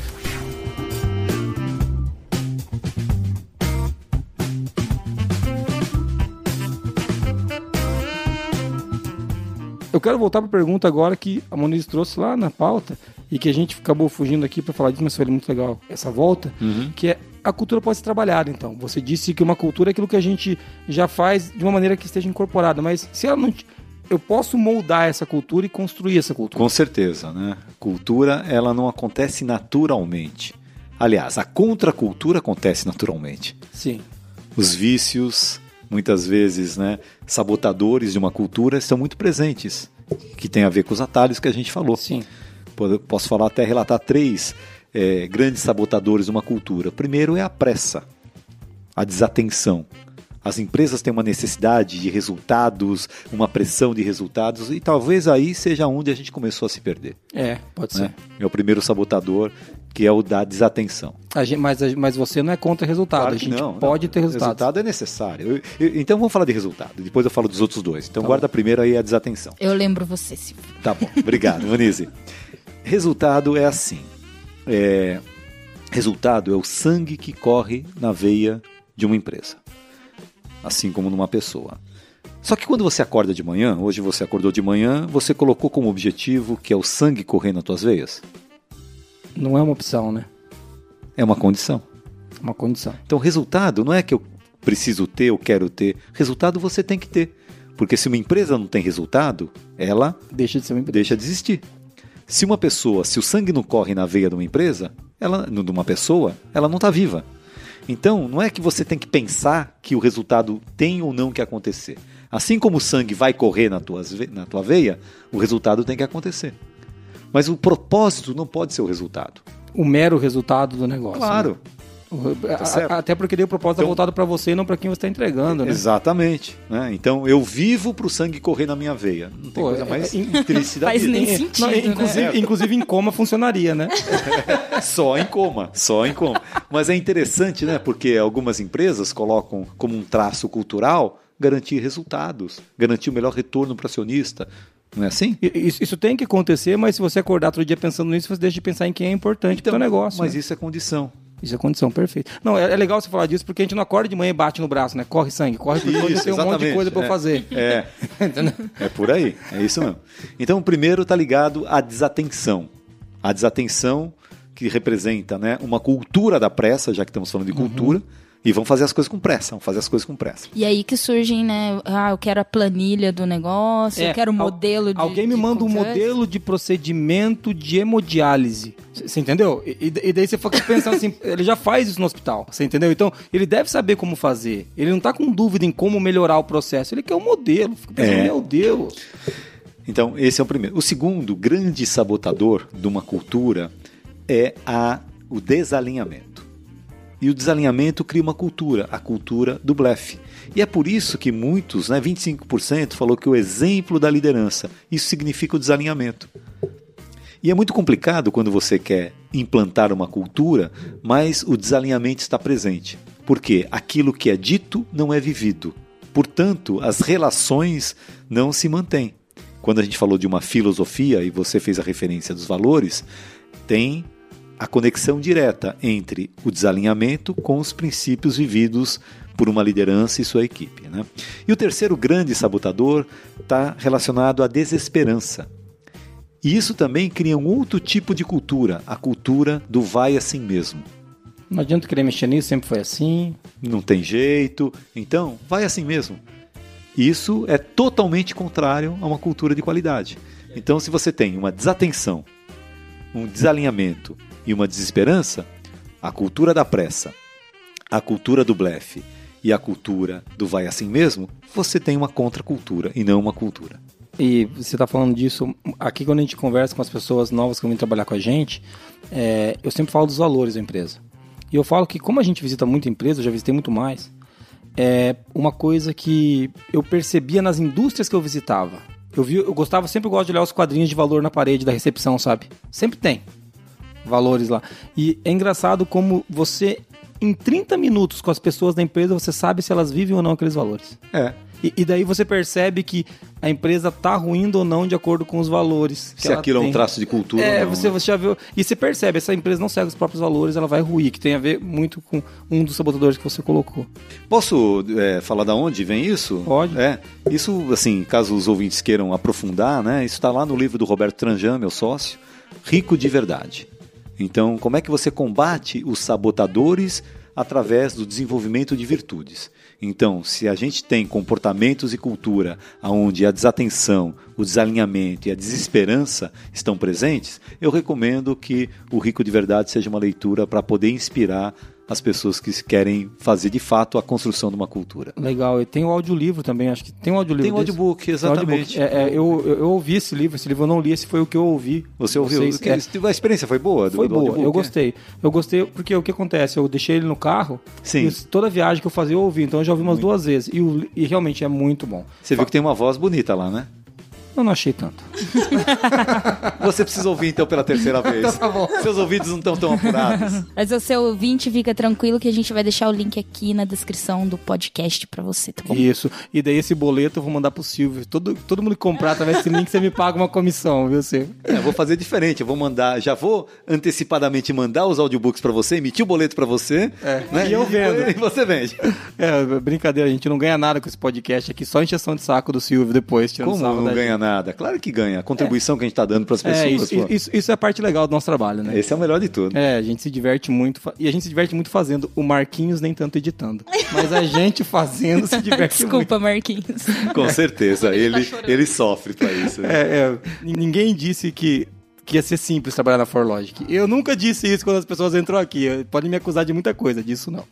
Quero voltar para a pergunta agora que a Moniz trouxe lá na pauta e que a gente acabou fugindo aqui para falar disso, mas foi muito legal essa volta, que é a cultura pode ser trabalhada, então. Você disse que uma cultura é aquilo que a gente já faz de uma maneira que esteja incorporada, mas se ela não... Eu posso moldar essa cultura e construir essa cultura. Com certeza, né? Cultura, ela não acontece naturalmente. Aliás, a contracultura acontece naturalmente. Sim. Os vícios, muitas vezes, né, sabotadores de uma cultura estão muito presentes, que tem a ver com os atalhos que a gente falou. Sim. Posso falar até relatar três eh, grandes sabotadores de uma cultura. Primeiro é a pressa, a desatenção. As empresas têm uma necessidade de resultados, uma pressão de resultados, e talvez aí seja onde a gente começou a se perder. É, pode né? ser. É o primeiro sabotador, que é o da desatenção. A gente- mas, mas você não é contra resultado. Claro a gente não, pode não. ter resultado. Resultado é necessário. Eu- eu- então vamos falar de resultado. Depois eu falo dos outros dois. Então guarda primeiro aí a desatenção. Eu lembro você, Silvia. Tá bom. Obrigado, *laughs* Vanise. Resultado é assim. É, resultado é o sangue que corre na veia de uma empresa. Assim como numa pessoa. Só que quando você acorda de manhã, hoje você acordou de manhã, você colocou como objetivo que é o sangue correr nas tuas veias? Não é uma opção, né? É uma condição. Uma condição. Então, resultado não é que eu preciso ter, eu quero ter. Resultado você tem que ter. Porque se uma empresa não tem resultado, ela Deixa de ser uma empresa. deixa de existir. Se uma pessoa, se o sangue não corre na veia de uma empresa, ela, de uma pessoa, ela não está viva. Então, não é que você tem que pensar que o resultado tem ou não que acontecer. Assim como o sangue vai correr na, tuas ve- na tua veia, o resultado tem que acontecer. Mas o propósito não pode ser o resultado. O mero resultado do negócio. Claro. né? O- a- certo. a- Até porque o propósito é Então- voltado para você e não para quem você está entregando, né? Exatamente. né? Então, eu vivo para o sangue correr na minha veia. Não tem Pô, coisa é- mais é- triste da *laughs* Faz vida. nem É, sentido, não, né? inclusive, inclusive em coma funcionaria, né? *laughs* Só em coma, só em coma. Mas é interessante, né? Porque algumas empresas colocam como um traço cultural garantir resultados, garantir o melhor retorno para o acionista. Não é assim? Isso, isso tem que acontecer, mas se você acordar todo dia pensando nisso, você deixa de pensar em quem é importante para o negócio. Mas né? isso é condição. Isso é condição perfeita. Não, é, é legal você falar disso porque a gente não acorda de manhã e bate no braço, né? Corre sangue, corre hoje Isso, tem um monte de coisa para é. fazer. É, *laughs* é por aí, é isso mesmo. Então, o primeiro está ligado à desatenção. A desatenção que representa né, uma cultura da pressa, já que estamos falando de cultura, e vão fazer as coisas com pressa, vão fazer as coisas com pressa. E aí que surgem, né? Ah, eu quero a planilha do negócio, É, eu quero o al- modelo de. Alguém me de manda um conversa. modelo de procedimento de hemodiálise. Você entendeu? E, e daí você fica pensando assim, *laughs* ele já faz isso no hospital, você entendeu? Então, ele deve saber como fazer. Ele não tá com dúvida em como melhorar o processo. Ele quer um modelo. Fica pensando, É. meu Deus. Então, esse é o primeiro. O segundo grande sabotador de uma cultura é a, o desalinhamento. E o desalinhamento cria uma cultura, a cultura do blefe. E é por isso que muitos, né, 25%, falou que o exemplo da liderança, isso significa o desalinhamento. E é muito complicado quando você quer implantar uma cultura, mas o desalinhamento está presente. Porque aquilo que é dito não é vivido. Portanto, as relações não se mantêm. Quando a gente falou de uma filosofia e você fez a referência dos valores, tem a conexão direta entre o desalinhamento com os princípios vividos por uma liderança e sua equipe. Né? E o terceiro grande sabotador está relacionado à desesperança. E isso também cria um outro tipo de cultura, a cultura do vai assim mesmo. Não adianta querer mexer nisso, sempre foi assim. Não tem jeito, então vai assim mesmo. Isso é totalmente contrário a uma cultura de qualidade. Então, se você tem uma desatenção, um desalinhamento e uma desesperança, a cultura da pressa, a cultura do blefe e a cultura do vai assim mesmo, você tem uma contracultura e não uma cultura. E você está falando disso aqui quando a gente conversa com as pessoas novas que vêm trabalhar com a gente, é, eu sempre falo dos valores da empresa. E eu falo que como a gente visita muita empresa, eu já visitei muito mais, é uma coisa que eu percebia nas indústrias que eu visitava. Eu vi, eu gostava, sempre gosto de olhar os quadrinhos de valor na parede da recepção, sabe? Sempre tem valores lá. E é engraçado como você, em 30 minutos com as pessoas da empresa, você sabe se elas vivem ou não aqueles valores. É. E, e daí você percebe que a empresa tá ruindo ou não de acordo com os valores. Se aquilo tem. é um traço de cultura. É, ou não, você, né? você já viu. E você percebe, essa empresa não segue os próprios valores, ela vai ruir, que tem a ver muito com um dos sabotadores que você colocou. Posso é, falar da onde vem isso? Pode. É. Isso, assim, caso os ouvintes queiram aprofundar, né? Isso está lá no livro do Roberto Tranjan, meu sócio, Rico de Verdade. Então, como é que você combate os sabotadores através do desenvolvimento de virtudes? Então, se a gente tem comportamentos e cultura onde a desatenção, o desalinhamento e a desesperança estão presentes, eu recomendo que o Rico de Verdade seja uma leitura para poder inspirar as pessoas que querem fazer de fato a construção de uma cultura. Legal, e tem o audiolivro também, acho que tem um audiolivro. Tem o um audiobook, exatamente. Audiobook. É, é, eu, eu, eu, ouvi esse livro, esse livro eu não li, esse foi o que eu ouvi. Você ouviu? Vocês, que, é, a experiência foi boa? Do, foi do boa, eu gostei. Eu gostei porque o que acontece? Eu deixei ele no carro Sim. e toda viagem que eu fazia eu ouvi, então eu já ouvi umas muito. duas vezes. E, e realmente é muito bom. Você viu que tem uma voz bonita lá, né? Eu não achei tanto. *laughs* Você precisa ouvir então pela terceira vez. tá bom. Seus ouvidos não estão tão apurados. Mas o seu ouvinte fica tranquilo que a gente vai deixar o link aqui na descrição do podcast para você, tá bom? Isso. E daí esse boleto eu vou mandar pro Silvio. Todo, todo mundo que comprar através desse link, você me paga uma comissão, viu, Silvio? É, eu vou fazer diferente. Eu vou mandar, já vou antecipadamente mandar os audiobooks para você, emitir o boleto para você. É. Né? E eu vendo. E você vende. É, brincadeira, a gente não ganha nada com esse podcast aqui, só encheção de saco do Silvio depois. Como não ganha gente. Nada? Claro que ganha. A contribuição é. que a gente está dando para as pessoas. É, isso, isso, isso, é a parte legal do nosso trabalho, né? Esse é o melhor de tudo. É, a gente se diverte muito. E a gente se diverte muito fazendo. O Marquinhos nem tanto editando. Mas a gente fazendo se diverte *laughs* Desculpa, muito. Marquinhos. *laughs* Com certeza. ele, ele sofre para isso. Né? É, é, ninguém disse que que ia ser simples trabalhar na ForLogic. Eu nunca disse isso quando as pessoas entram aqui. Podem me acusar de muita coisa, disso não.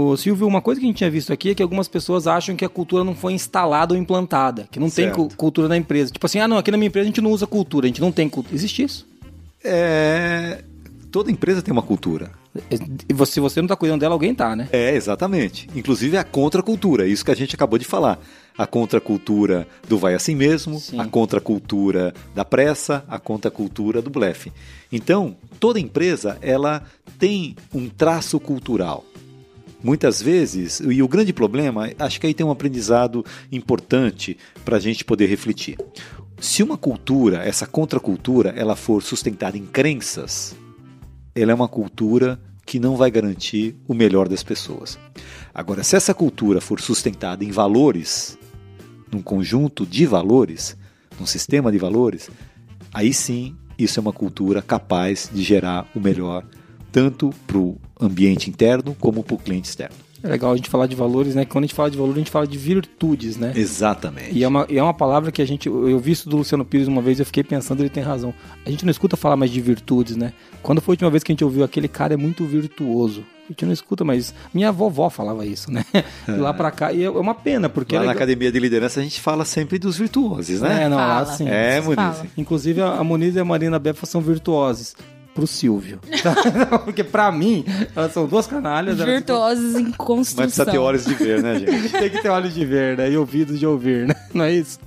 Ô, Silvio, uma coisa que a gente tinha visto aqui é que algumas pessoas acham que a cultura não foi instalada ou implantada, que não certo. tem cultura na empresa. Tipo assim, ah, não, aqui na minha empresa a gente não usa cultura, a gente não tem cultura. Existe isso? É. Toda empresa tem uma cultura. E você, se você não está cuidando dela, alguém tá, né? É, exatamente. Inclusive a contracultura, isso que a gente acabou de falar. A contracultura do vai assim mesmo, Sim. a contracultura da pressa, a contracultura do blefe. Então, toda empresa, ela tem um traço cultural. Muitas vezes, e o grande problema, acho que aí tem um aprendizado importante para a gente poder refletir. Se uma cultura, essa contracultura, ela for sustentada em crenças, ela é uma cultura que não vai garantir o melhor das pessoas. Agora, se essa cultura for sustentada em valores, num conjunto de valores, num sistema de valores, aí sim isso é uma cultura capaz de gerar o melhor tanto para o ambiente interno como para o cliente externo. É legal a gente falar de valores, né? Quando a gente fala de valor, a gente fala de virtudes, né? Exatamente. E é, uma, e é uma palavra que a gente. Eu vi isso do Luciano Pires uma vez e eu fiquei pensando, ele tem razão. A gente não escuta falar mais de virtudes, né? Quando foi a última vez que a gente ouviu aquele cara é muito virtuoso? A gente não escuta mais. Minha vovó falava isso, né? *laughs* E lá pra cá. E é uma pena, porque. Lá é na academia de liderança a gente fala sempre dos virtuosos, né? É, não, lá Fala. sim. É, Muniz. Inclusive, a Moniz e a Marina Befa são virtuosas. Pro Silvio. *laughs* Porque pra mim, elas são duas canalhas. elas Virtuosos em Mas construção. precisa ter olhos de ver, né, gente? *laughs* Tem que ter olhos de ver, né? E ouvidos de ouvir, né? Não é isso?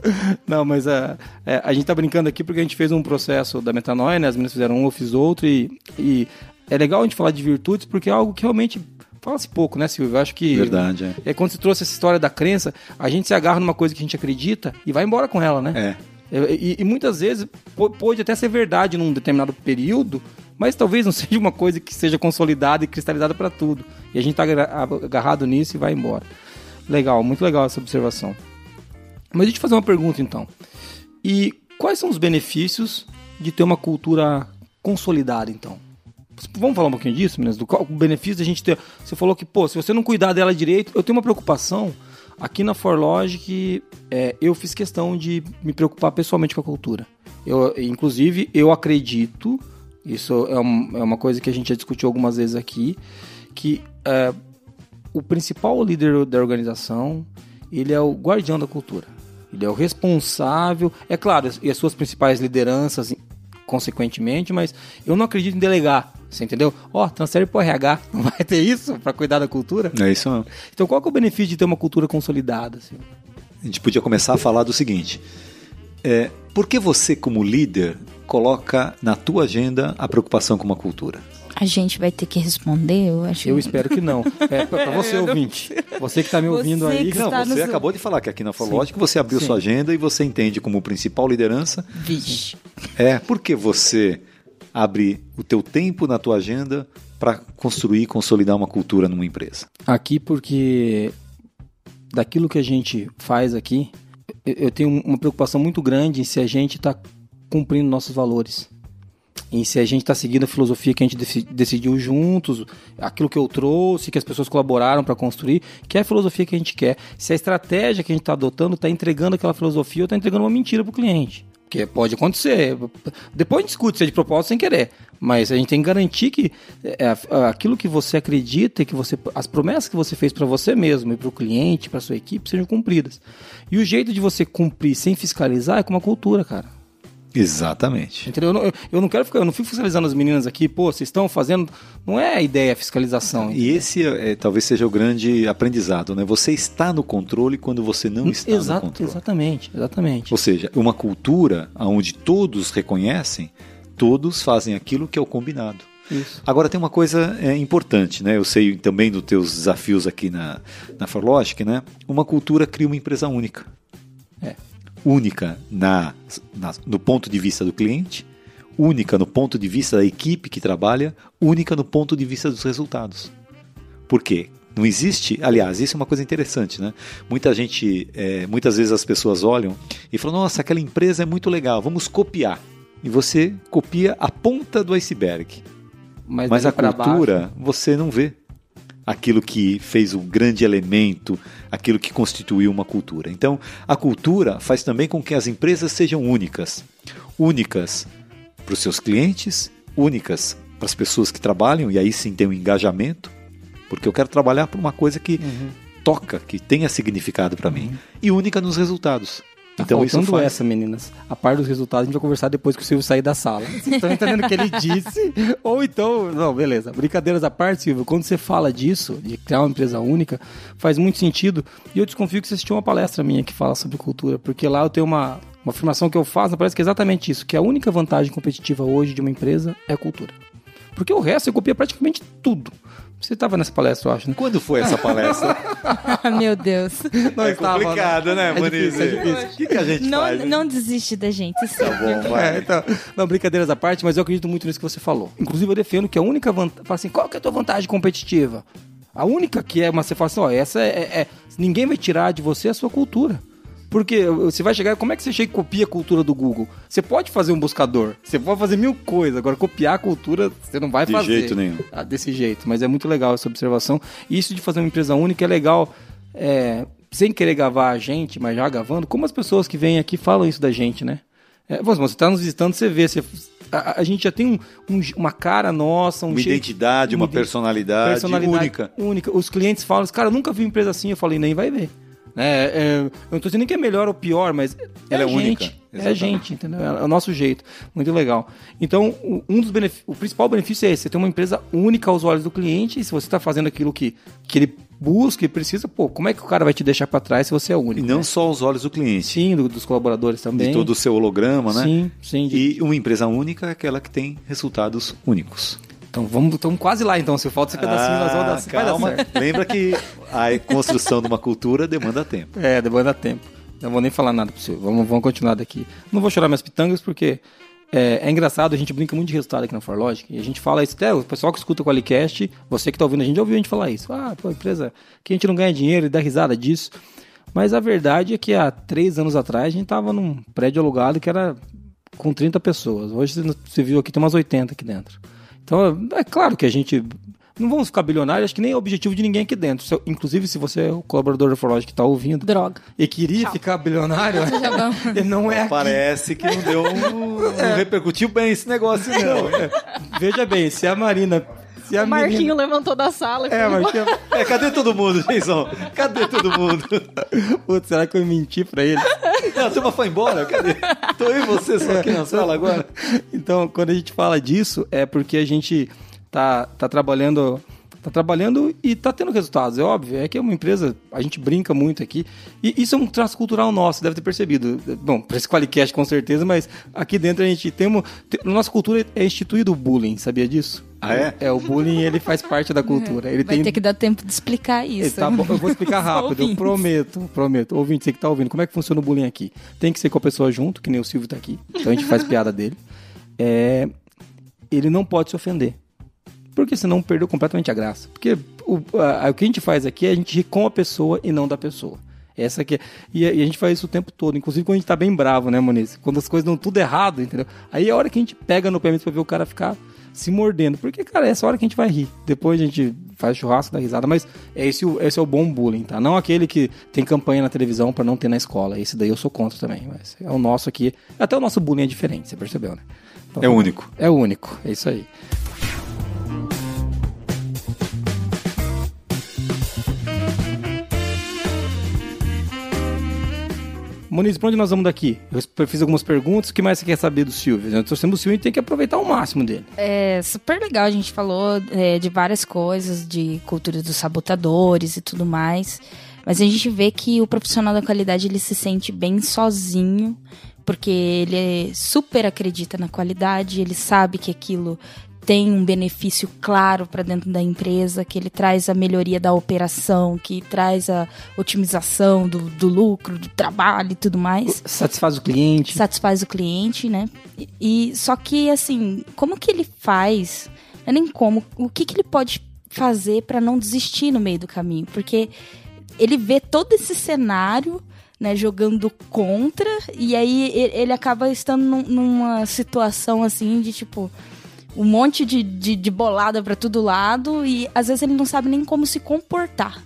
Não, mas é, é, a gente tá brincando aqui porque a gente fez um processo da metanoia, né? As meninas fizeram um, eu fiz outro. E, e é legal a gente falar de virtudes porque é algo que realmente fala-se pouco, né, Silvio? Eu acho que. Verdade, é. É quando você trouxe essa história da crença, a gente se agarra numa coisa que a gente acredita e vai embora com ela, né? É. E, e muitas vezes po- pode até ser verdade num determinado período, mas talvez não *laughs* seja uma coisa que seja consolidada e cristalizada para tudo. E a gente tá agra- agarrado nisso e vai embora. Legal, muito legal essa observação. Mas deixa eu fazer uma pergunta então. E quais são os benefícios de ter uma cultura consolidada então? Vamos falar um pouquinho disso, meninas? Do qual o benefício da gente ter. Você falou que, pô, se você não cuidar dela direito, eu tenho uma preocupação aqui na ForLogic, é, eu fiz questão de me preocupar pessoalmente com a cultura. Eu, inclusive, eu acredito, isso é, um- é uma coisa que a gente já discutiu algumas vezes aqui, que é, o principal líder da organização, ele é o guardião da cultura. Ele é o responsável, é claro, e as suas principais lideranças, consequentemente, mas eu não acredito em delegar, você entendeu? Ó, transfere pro RH, *laughs* não vai ter isso para cuidar da cultura? É isso mesmo. Então qual que é o benefício de ter uma cultura consolidada? assim? A gente podia começar a falar do seguinte: é, por que você, como líder, coloca na tua agenda a preocupação com uma cultura? A gente vai ter que responder, eu acho. Eu espero que não. É, pra pra *laughs* você, ouvinte. Você que tá me ouvindo Você aí. que Não, está você no- acabou de falar que aqui na Sim. Forlógica você abriu Sim. sua agenda e você entende como principal liderança. Vixe. É, por que você abre o teu tempo na tua agenda para construir e consolidar uma cultura numa empresa? Aqui porque daquilo que a gente faz aqui, eu- eu tenho uma preocupação muito grande em se a gente está cumprindo nossos valores. Em se a gente está seguindo a filosofia que a gente deci- decidiu juntos, aquilo que eu trouxe, que as pessoas colaboraram para construir, que é a filosofia que a gente quer. Se a estratégia que a gente está adotando está entregando aquela filosofia ou está entregando uma mentira para o cliente. Porque pode acontecer. Depois discute se é de propósito sem querer. Mas a gente tem que garantir que é, aquilo que você acredita e que você. As promessas que você fez para você mesmo e para o cliente, para sua equipe, sejam cumpridas. E o jeito de você cumprir sem fiscalizar é com uma cultura, cara. Exatamente. Entendeu? Eu não, eu, eu não quero ficar, eu não fico fiscalizando as meninas aqui, pô, vocês estão fazendo. Não é a ideia a fiscalização. E esse é, talvez seja o grande aprendizado, né? Você está no controle quando você não está no controle. exatamente, exatamente. Ou seja, uma cultura onde todos reconhecem, todos fazem aquilo que é o combinado. Isso. Agora tem uma coisa é, importante, né? Eu sei também dos teus desafios aqui na, na Forlogic, né? Uma cultura cria uma empresa única. É. Única na, na, no ponto de vista do cliente, única no ponto de vista da equipe que trabalha, única no ponto de vista dos resultados. Por quê? Não existe, aliás, isso é uma coisa interessante, né? Muita gente, é, muitas vezes as pessoas olham e falam: nossa, aquela empresa é muito legal, vamos copiar. E você copia a ponta do iceberg. Mas daí a cultura, baixo- você não vê aquilo que fez o grande elemento, aquilo que constituiu uma cultura. Então, a cultura faz também com que as empresas sejam únicas. Únicas para os seus clientes, únicas para as pessoas que trabalham, e aí sim tem um engajamento, porque eu quero trabalhar por uma coisa que Uhum. toca, que tenha significado para mim, e única nos resultados. Então Tá isso faltando faz. essa, meninas. A par dos resultados, a gente vai conversar depois que o Silvio sair da sala. *laughs* Vocês estão entendendo o que ele disse? *laughs* Ou então, não, beleza. Brincadeiras à parte, Silvio, quando você fala disso, de criar uma empresa única, faz muito sentido. E eu desconfio que você assistiu uma palestra minha que fala sobre cultura, porque lá eu tenho uma, uma afirmação que eu faço, parece que é exatamente isso, que a única vantagem competitiva hoje de uma empresa é a cultura. Porque o resto você copia praticamente tudo. Você estava nessa palestra, eu acho, né? Quando foi essa palestra? *laughs* Meu Deus. Não é complicado, né, É Moniz? difícil, é difícil. O que, que a gente Não, faz? não desiste da gente. Tá bom, vai. É, então, não, brincadeiras à parte, mas eu acredito muito nisso que você falou. Inclusive, eu defendo que a única vantagem. Fala assim, qual que é a tua vantagem competitiva? A única que é, mas você fala assim, ó, essa é, é- é- Ninguém vai tirar de você a sua cultura. Porque você vai chegar, como é que você chega e copia a cultura do Google? Você pode fazer um buscador, você pode fazer mil coisas, agora copiar a cultura você não vai De fazer. jeito nenhum. Ah, desse jeito, mas é muito legal essa observação. E isso de fazer uma empresa única é legal, é, sem querer gavar a gente, mas já gavando, como as pessoas que vêm aqui falam isso da gente, né? É, você está nos visitando, você vê, você, a, a gente já tem um- um- uma cara nossa, um Uma jeito- identidade, uma ident- personalidade, personalidade única. única. Os clientes falam, cara, eu nunca vi uma empresa assim. Eu falei, nem vai ver. É, é, eu não tô dizendo nem que é melhor ou pior, mas Ela é é única, gente. É a gente, entendeu? É o nosso jeito. Muito legal. Então, um dos benef- o principal benefício é esse: você ter uma empresa única aos olhos do cliente. E se você está fazendo aquilo que, que ele busca e precisa, pô, como é que o cara vai te deixar para trás se você é E único? não né? só aos olhos do cliente, Sim, do- dos colaboradores também. de todo o seu holograma, né? Sim, sim. de- E uma empresa única é aquela que tem resultados únicos. Então, vamos, estamos quase lá, então. Se falta esse pedacinho, nós vamos dar, Ah, calma. certo. Lembra que a construção de uma cultura demanda tempo. É, dá tempo. Não vou nem falar nada pra você. Vamos, vamos continuar daqui. Não vou chorar minhas pitangas porque é, é engraçado, a gente brinca muito de resultado aqui na ForLogic. E a gente fala isso, até o pessoal que escuta o Qualicast, você que tá ouvindo a gente, já ouviu a gente falar isso. Ah, pô, empresa que a gente não ganha dinheiro e dá risada disso. Mas a verdade é que há três anos atrás a gente tava num prédio alugado que era com 30 pessoas. Hoje você viu aqui, tem umas 80 aqui dentro. Então, é claro que a gente. Não vamos ficar bilionários, acho que nem é o objetivo de ninguém aqui dentro. Se inclusive, se você é o colaborador da ForLogic que está ouvindo Droga. e queria ficar bilionário, *laughs* ele não é aqui. Parece que não deu um, *laughs* não repercutiu bem esse negócio, não. Veja bem, se a Marina. Se a O Marquinho menina- levantou da sala e É, foi Marquinho. É, cadê todo mundo, Jason? Cadê todo mundo? Putz, será que eu menti pra ele? Não, a turma foi embora, cadê? Tô eu e você só aqui na sala agora. Então, quando a gente fala disso, é porque a gente tá, tá trabalhando. Tá trabalhando e tá tendo resultados, é óbvio. É que é uma empresa, a gente brinca muito aqui. E isso é um traço cultural nosso, deve ter percebido. Bom, para esse Qualicast com certeza, mas aqui dentro a gente tem uma. na nossa cultura é instituído o bullying, sabia disso? Ah, é? É, o bullying ele faz parte da cultura. Ele Vai tem ter que dar tempo de explicar isso. Tá bom, eu vou explicar *laughs* rápido, eu prometo, prometo. Ouvinte, você que tá ouvindo, como é que funciona o bullying aqui? Tem que ser com a pessoa junto, que nem o Silvio tá aqui, então a gente faz *laughs* piada dele. É, ele não pode se ofender, porque senão perdeu completamente a graça. Porque o, a- o que a gente faz aqui é a gente rir com a pessoa e não da pessoa. Essa aqui é, e, a, e a gente faz isso o tempo todo, inclusive quando a gente tá bem bravo, né, Moniz? Quando as coisas dão tudo errado, entendeu? Aí é a hora que a gente pega no pé mesmo pra ver o cara ficar se mordendo. Porque, cara, essa hora que a gente vai rir. Depois a gente faz churrasco, dá risada. Mas esse, esse é o bom bullying, tá? Não aquele que tem campanha na televisão pra não ter na escola. Esse daí eu sou contra também. Mas é o nosso aqui. Até o nosso bullying é diferente, você percebeu, né? Então, É único. É único, é isso aí. Moniz, pra onde nós vamos daqui? Eu fiz algumas perguntas, o que mais você quer saber do Silvio? Nós trouxemos o Silvio e tem que aproveitar o máximo dele. É super legal, a gente falou é, de várias coisas, de cultura dos sabotadores e tudo mais. Mas a gente vê que o profissional da qualidade ele se sente bem sozinho, porque ele super acredita na qualidade, ele sabe que aquilo tem um benefício claro para dentro da empresa, que ele traz a melhoria da operação, que traz a otimização do, do lucro, do trabalho e tudo mais Satisfaz o cliente. satisfaz o cliente, né? E, e- só que assim, como que ele faz? Não é nem como, o que que ele pode fazer para não desistir no meio do caminho? Porque ele vê todo esse cenário, né, jogando contra e aí ele acaba estando num- numa situação assim de tipo um monte de, de, de bolada para todo lado e às vezes ele não sabe nem como se comportar,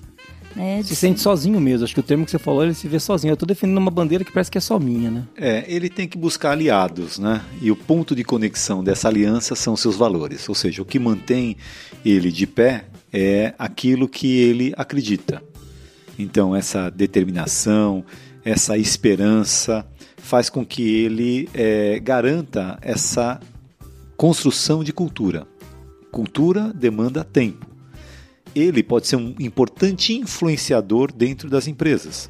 né? Se sente sozinho mesmo. Acho que o termo que você falou, ele se vê sozinho. Eu tô defendendo uma bandeira que parece que é só minha, né? É, ele tem que buscar aliados, né? E o ponto de conexão dessa aliança são seus valores. Ou seja, o que mantém ele de pé é aquilo que ele acredita. Então, essa determinação, essa esperança faz com que ele é, garanta essa construção de cultura. Cultura demanda tempo. Ele pode ser um importante influenciador dentro das empresas.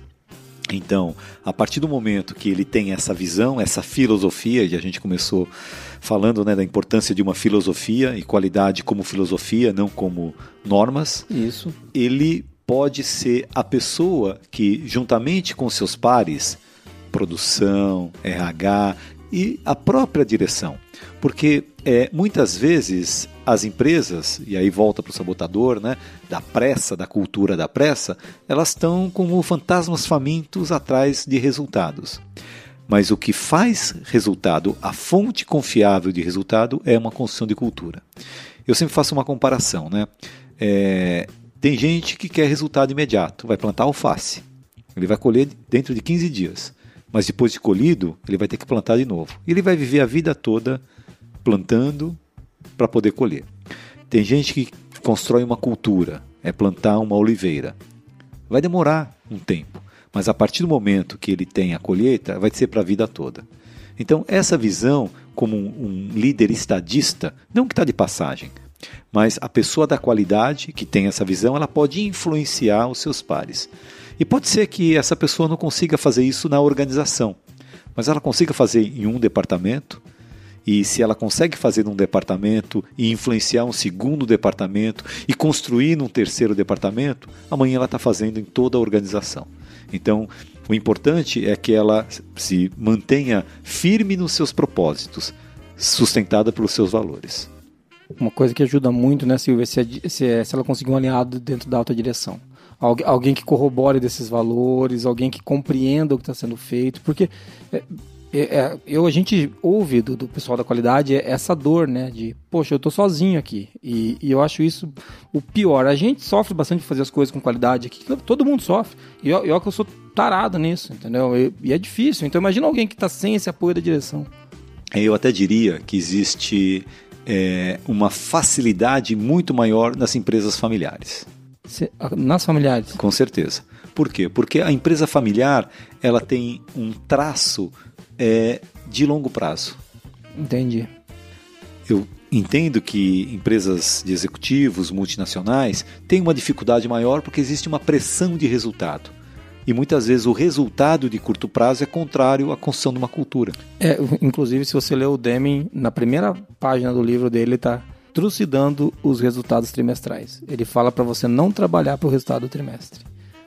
Então, a partir do momento que ele tem essa visão, essa filosofia, e a gente começou falando né, da importância de uma filosofia e qualidade como filosofia, não como normas, Isso. ele pode ser a pessoa que, juntamente com seus pares, produção, RH e a própria direção, porque é, muitas vezes as empresas, e aí volta para o sabotador, né, da pressa, da cultura da pressa, elas estão como fantasmas famintos atrás de resultados. Mas o que faz resultado, a fonte confiável de resultado, é uma construção de cultura. Eu sempre faço uma comparação, né? É, tem gente que quer resultado imediato, vai plantar alface. Ele vai colher dentro de 15 dias. Mas depois de colhido, ele vai ter que plantar de novo. E ele vai viver a vida toda plantando para poder colher. Tem gente que constrói uma cultura, é plantar uma oliveira. Vai demorar um tempo, mas a partir do momento que ele tem a colheita, vai ser para a vida toda. Então, essa visão, como um, um líder estadista, não que está de passagem, mas a pessoa da qualidade que tem essa visão, ela pode influenciar os seus pares. E pode ser que essa pessoa não consiga fazer isso na organização, mas ela consiga fazer em um departamento, e se ela consegue fazer num departamento e influenciar um segundo departamento e construir num terceiro departamento, amanhã ela está fazendo em toda a organização. Então, o importante é que ela se mantenha firme nos seus propósitos, sustentada pelos seus valores. Uma coisa que ajuda muito, né, Silvia, se, se, se ela conseguir um aliado dentro da alta direção. Algu alguém que corrobore desses valores, alguém que compreenda o que está sendo feito, porque é, é, é, eu, a gente ouve do, do, pessoal da qualidade essa dor, né? De, poxa, eu tô sozinho aqui. E, e, eu acho isso o pior. A gente sofre bastante de fazer as coisas com qualidade aqui. Todo mundo sofre. E eu, eu que eu sou tarado nisso, entendeu? E, e é difícil. Então imagina alguém que está sem esse apoio da direção. Eu até diria que existe é, uma facilidade muito maior nas empresas familiares. Nas familiares? Com certeza. Por quê? Porque a empresa familiar ela tem um traço é, de longo prazo. Entendi. Eu entendo que empresas de executivos multinacionais têm uma dificuldade maior porque existe uma pressão de resultado. E muitas vezes o resultado de curto prazo é contrário à construção de uma cultura. É, inclusive, se você ler o Deming, na primeira página do livro dele, ele está trucidando os resultados trimestrais. Ele fala para você não trabalhar para o resultado do trimestre.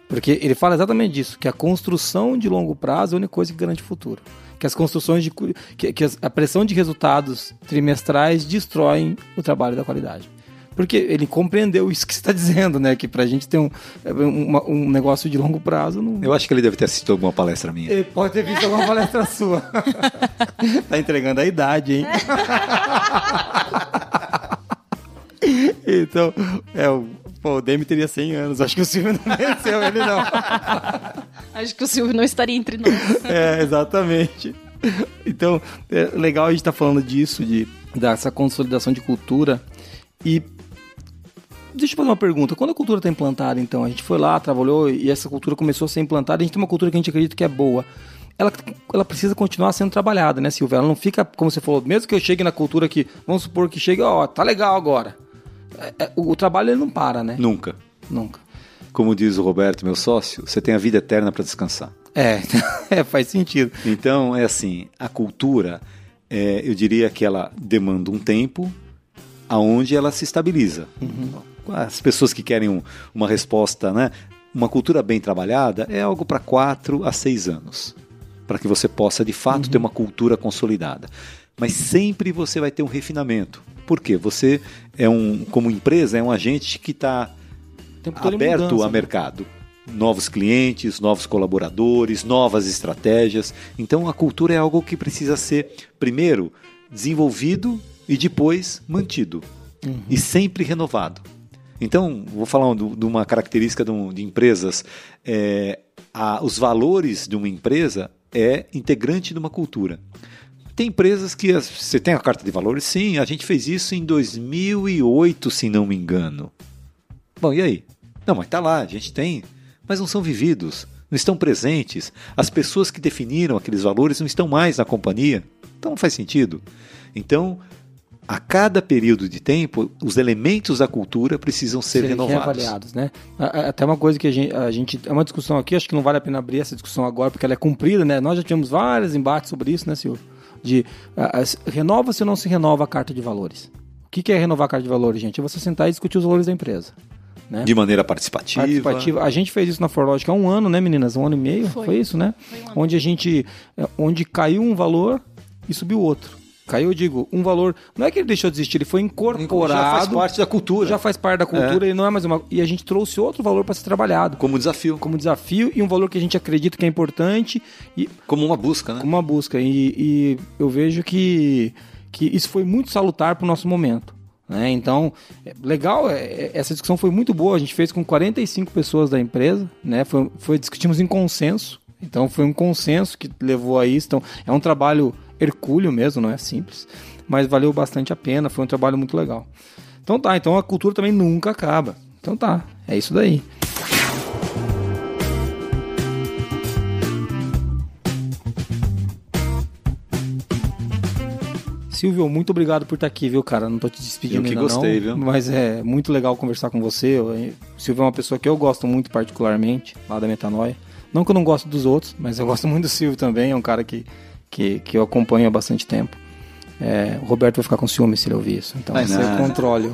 Porque ele fala exatamente disso, que a construção de longo prazo é a única coisa que garante o futuro que as construções de que, que a pressão de resultados trimestrais destroem o trabalho da qualidade. Porque ele compreendeu isso que você está dizendo, né? Que para a gente ter um, um, um, negócio de longo prazo. Não... Eu acho que ele deve ter assistido alguma palestra minha. Ele pode ter visto alguma palestra sua. *laughs* *laughs* tá entregando a idade, hein? *laughs* *laughs* então, é, o, pô, o Demi teria 100 anos. Acho que o Silvio não *laughs* mereceu ele, não. *laughs* Acho que o Silvio não estaria entre nós. É, exatamente. Então, é legal a gente estar tá falando disso, de dessa consolidação de cultura. E deixa eu fazer uma pergunta. Quando a cultura está implantada, então, a gente foi lá, trabalhou e essa cultura começou a ser implantada, a gente tem uma cultura que a gente acredita que é boa. Ela, ela precisa continuar sendo trabalhada, né, Silvia? Ela não fica, como você falou, mesmo que eu chegue na cultura que, vamos supor que chegue, ó, tá legal agora. É, é, o, o trabalho ele não para, né? Nunca. Nunca. Como diz o Roberto, meu sócio, você tem a vida eterna para descansar. É, *laughs* é, faz sentido. Então, é assim, a cultura, é, eu diria que ela demanda um tempo aonde ela se estabiliza. Uhum. As pessoas que querem um, uma resposta, né? Uma cultura bem trabalhada é algo para quatro a seis anos, para que você possa de fato uhum. ter uma cultura consolidada. Mas sempre você vai ter um refinamento. Por quê? Você é um, como empresa, é um agente que está aberto mudança, a né? mercado. Novos clientes, novos colaboradores, novas estratégias. Então a cultura é algo que precisa ser, primeiro, desenvolvido e depois mantido. Uhum. E sempre renovado. Então, vou falar de uma característica de, empresas. É, a, os valores de uma empresa é integrante de uma cultura. Tem empresas que você tem a carta de valores? Sim, a gente fez isso em 2008, se não me engano. Bom, e aí? Não, mas tá lá, a gente tem, mas não são vividos, não estão presentes. As pessoas que definiram aqueles valores não estão mais na companhia. Então não faz sentido. Então, a cada período de tempo, os elementos da cultura precisam ser Serem renovados. reavaliados, né? Até uma coisa que a gente, a gente, É uma discussão aqui, acho que não vale a pena abrir essa discussão agora, porque ela é cumprida, né? Nós já tivemos vários embates sobre isso, né, Silvio? De uh, renova-se ou não se renova a carta de valores. O que, que é renovar a carta de valores, gente? É você sentar e discutir os valores da empresa. Né? De maneira participativa. participativa. A gente fez isso na Forlogic há um ano, né, meninas? Um ano e meio, foi, foi isso, né? Um onde a gente, é, onde caiu um valor e subiu outro. Caiu, eu digo, um valor. Não é que ele deixou de existir, ele foi incorporado. Já faz parte da cultura. Já faz parte da cultura e não é mais uma. E a gente trouxe outro valor para ser trabalhado. Como desafio. Como desafio e um valor que a gente acredita que é importante. E, como uma busca, né? Como uma busca. E, e eu vejo que, que isso foi muito salutar para o nosso momento. Né? Então, é legal, é, é, essa discussão foi muito boa. A gente fez com 45 pessoas da empresa, né? Foi, foi discutimos em consenso. Então foi um consenso que levou a isso. Então é um trabalho hercúleo mesmo, não é simples, mas valeu bastante a pena. Foi um trabalho muito legal. Então tá, então a cultura também nunca acaba. Então tá, é isso daí. Silvio, muito obrigado por estar aqui, viu, cara? Não tô te despedindo eu que ainda gostei, não, viu? mas é muito legal conversar com você. O Silvio é uma pessoa que eu gosto muito particularmente, lá da Metanoia. Não que eu não gosto dos outros, mas eu gosto muito do Silvio também, é um cara que, que, que eu acompanho há bastante tempo. É, o Roberto vai ficar com ciúme se ele ouvir isso. Então, você controle.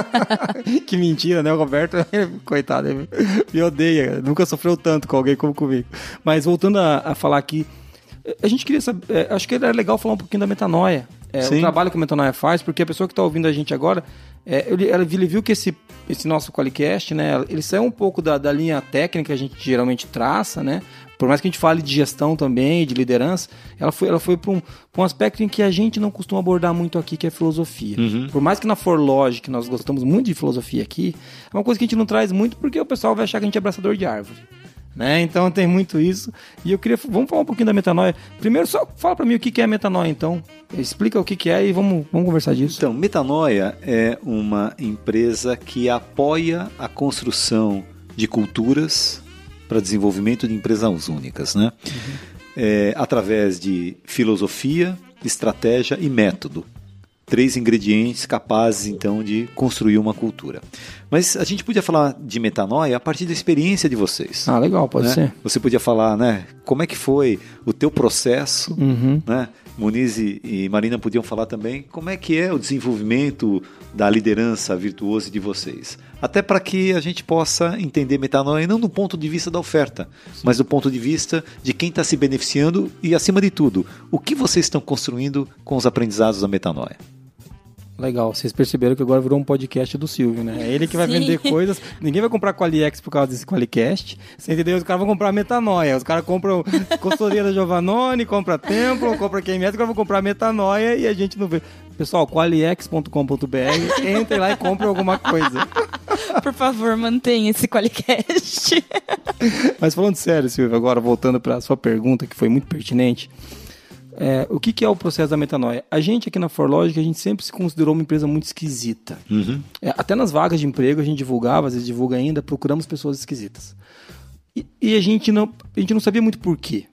*laughs* que mentira, né? O Roberto, *laughs* coitado, ele me odeia. Nunca sofreu tanto com alguém como comigo. Mas voltando a, a falar aqui, a gente queria saber. É, acho que era legal falar um pouquinho da metanoia. É, o trabalho que a metanoia faz, porque a pessoa que está ouvindo a gente agora, é, ele, ele, viu que esse, esse nosso Qualicast, né, ele saiu um pouco da, da linha técnica que a gente geralmente traça, né, por mais que a gente fale de gestão também, de liderança, ela foi, ela foi para um, um aspecto em que a gente não costuma abordar muito aqui, que é filosofia. Uhum. Por mais que na ForLogic nós gostamos muito de filosofia aqui, é uma coisa que a gente não traz muito porque o pessoal vai achar que a gente é abraçador de árvore. Né? Então tem muito isso. E eu queria. Vamos falar um pouquinho da metanoia. Primeiro, só fala para mim o que é metanoia, então. Explica o que é e vamos, vamos conversar disso. Então, Metanoia é uma empresa que apoia a construção de culturas para desenvolvimento de empresas únicas, né? Uhum. É, através de filosofia, estratégia e método três ingredientes capazes então de construir uma cultura. Mas a gente podia falar de metanoia a partir da experiência de vocês. Ah, legal, pode né? ser. Você podia falar, né? Como é que foi o teu processo, uhum. né? Muniz e Marina podiam falar também como é que é o desenvolvimento da liderança virtuosa de vocês. Até para que a gente possa entender metanoia não do ponto de vista da oferta, Sim. mas do ponto de vista de quem está se beneficiando e, acima de tudo, o que vocês estão construindo com os aprendizados da metanoia. Legal, vocês perceberam que agora virou um podcast do Silvio, né? É ele que vai Sim. vender coisas. Ninguém vai comprar Qualiex por causa desse Qualicast. Você entendeu? Os caras vão comprar metanoia. Os caras compram consultoria da Giovannone, compra Templo, compra QMS, agora vão comprar metanoia e a gente não vê. Pessoal, qualiex.com.br, entrem lá e comprem alguma coisa. Por favor, mantenha esse Qualicast. Mas falando sério, Silvio, agora voltando para a sua pergunta, que foi muito pertinente. É, o que, que, é o processo da metanoia? A gente aqui na ForLogic, a gente sempre se considerou uma empresa muito esquisita. Uhum. É, até nas vagas de emprego a gente divulgava, às vezes divulga ainda, procuramos pessoas esquisitas. E, e, a, gente não, a gente não sabia muito por quê.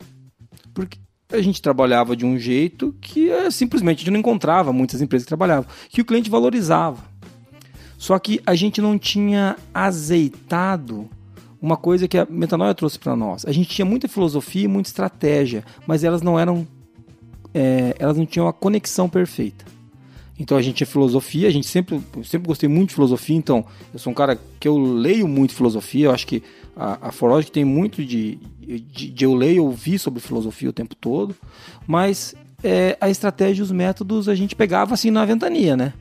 Porque a gente trabalhava de um jeito que é, simplesmente a gente não encontrava muitas empresas que trabalhavam, que o cliente valorizava. Só que a gente não tinha azeitado uma coisa que a metanoia trouxe para nós. A gente tinha muita filosofia e muita estratégia, mas elas não eram é, elas não tinham a conexão perfeita. Então a gente é filosofia, a gente sempre, sempre gostei muito de filosofia, então eu sou um cara que eu leio muito filosofia, eu acho que a, a Forlogic tem muito de, de, de, eu ler e ouvir sobre filosofia o tempo todo, mas é, a estratégia e os métodos a gente pegava assim na ventania, né?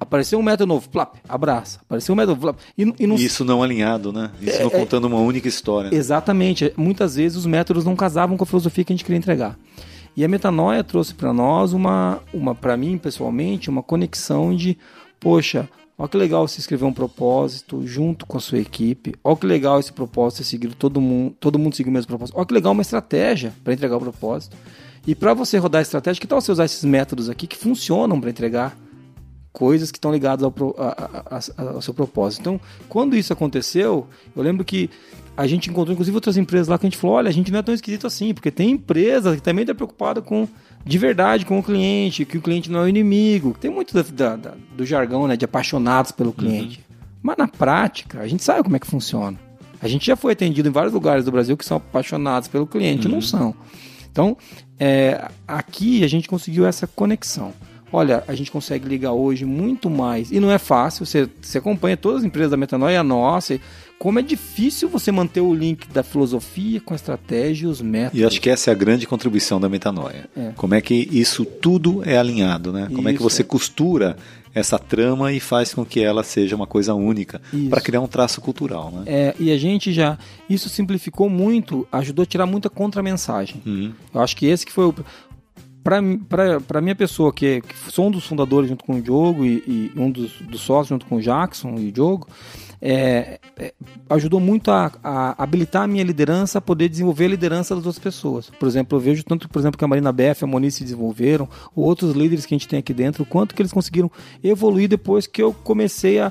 Apareceu um método novo, plap, abraça. Apareceu um método, plap. E, e não... Isso não alinhado, né? Isso é, não contando é, uma única história. Exatamente. Muitas vezes os métodos não casavam com a filosofia que a gente queria entregar. E a metanoia trouxe para nós uma, uma para mim pessoalmente, uma conexão de, poxa, olha que legal você escrever um propósito junto com a sua equipe. Olha que legal esse propósito é seguir todo mundo, todo mundo seguir o mesmo propósito. Olha que legal uma estratégia para entregar o propósito. E para você rodar a estratégia, que tal você usar esses métodos aqui que funcionam para entregar coisas que estão ligadas ao, a, a, a, ao, seu propósito. Então, quando isso aconteceu, eu lembro que a gente encontrou inclusive outras empresas lá que a gente falou: olha, a gente não é tão esquisito assim, porque tem empresa que também está preocupada com de verdade com o cliente, que o cliente não é o inimigo. Tem muito da, da, do jargão né, de apaixonados pelo uhum. cliente. Uhum. Mas na prática, a gente sabe como é que funciona. A gente já foi atendido em vários lugares do Brasil que são apaixonados pelo cliente, uhum. não são. Então, é, aqui a gente conseguiu essa conexão. olha, a gente consegue ligar hoje muito mais. E não é fácil, você, você acompanha todas as empresas da Metanoia, a nossa, como é difícil você manter o link da filosofia com a estratégia e os métodos. E acho que essa é a grande contribuição da metanoia. É. Como é que isso tudo é alinhado, né? Como é que Isso, você é. costura essa trama e faz com que ela seja uma coisa única Isso. para criar um traço cultural, né? É, e a gente já. Isso simplificou muito, ajudou a tirar muita contramensagem. Uhum. Eu acho que esse que foi o. Pra minha pessoa, que, que sou um dos fundadores junto com o Diogo e, e um dos, dos sócios junto com o Jackson e o Diogo, é, é, ajudou muito a, a habilitar a minha liderança a poder desenvolver a liderança das outras pessoas. Por exemplo, eu vejo tanto, por exemplo, que a Marina Beff a Moniz se desenvolveram, ou outros líderes que a gente tem aqui dentro, o quanto que eles conseguiram evoluir depois que eu comecei a,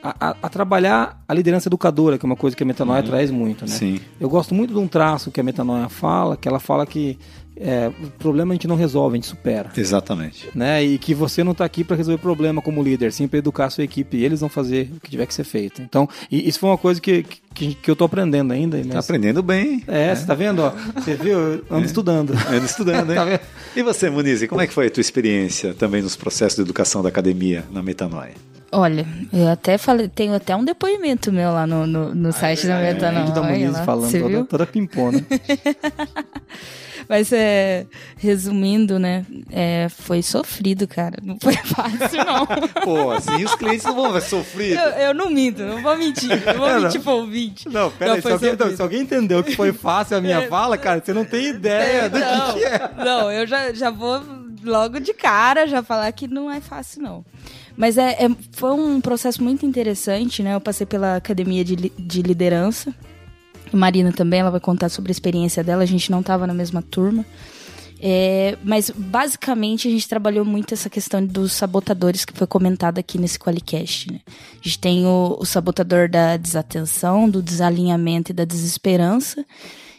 a, a- trabalhar a liderança educadora, que é uma coisa que a Metanoia traz muito, né? Sim. Eu gosto muito de um traço que a Metanoia fala, que ela fala que é, o problema a gente não resolve, a gente supera. Exatamente. Né? E que você não está aqui para resolver problema como líder, sim para educar a sua equipe e eles vão fazer o que tiver que ser feito. Então, e isso foi uma coisa que, que, que eu tô aprendendo ainda. Né? Tá aprendendo bem. É, você tá vendo? Ó, você viu? Eu ando estudando. Ando estudando, *laughs* hein? Tá vendo? E você, Muniz, como é que foi a tua experiência também nos processos de educação da academia na Metanoia? Olha, eu até falei, tenho até um depoimento meu lá no, no, no site da Metanoia. Vídeo da Moniz lá, falando toda, toda pimpona. *laughs* Mas é, resumindo, né? é, foi sofrido, cara. Não foi *laughs* fácil, não. Pô, assim os clientes não vão ver sofrido. Eu, eu não minto, não vou mentir. Não vou *laughs* Não, mentir não. pro ouvinte. Não, pera aí, se alguém, sofrido. se alguém entendeu que foi fácil a minha fala, cara, você não tem ideia do não, que, que é. Não, eu já, já vou logo de cara já falar que não é fácil, não. Mas é, é- foi um processo muito interessante, né? Eu passei pela academia de, de liderança. Marina também, ela vai contar sobre a experiência dela. A gente não estava na mesma turma. É, mas basicamente a gente trabalhou muito essa questão dos sabotadores que foi comentada aqui nesse Qualicast. Né? A gente tem o, o sabotador da desatenção, do desalinhamento e da desesperança.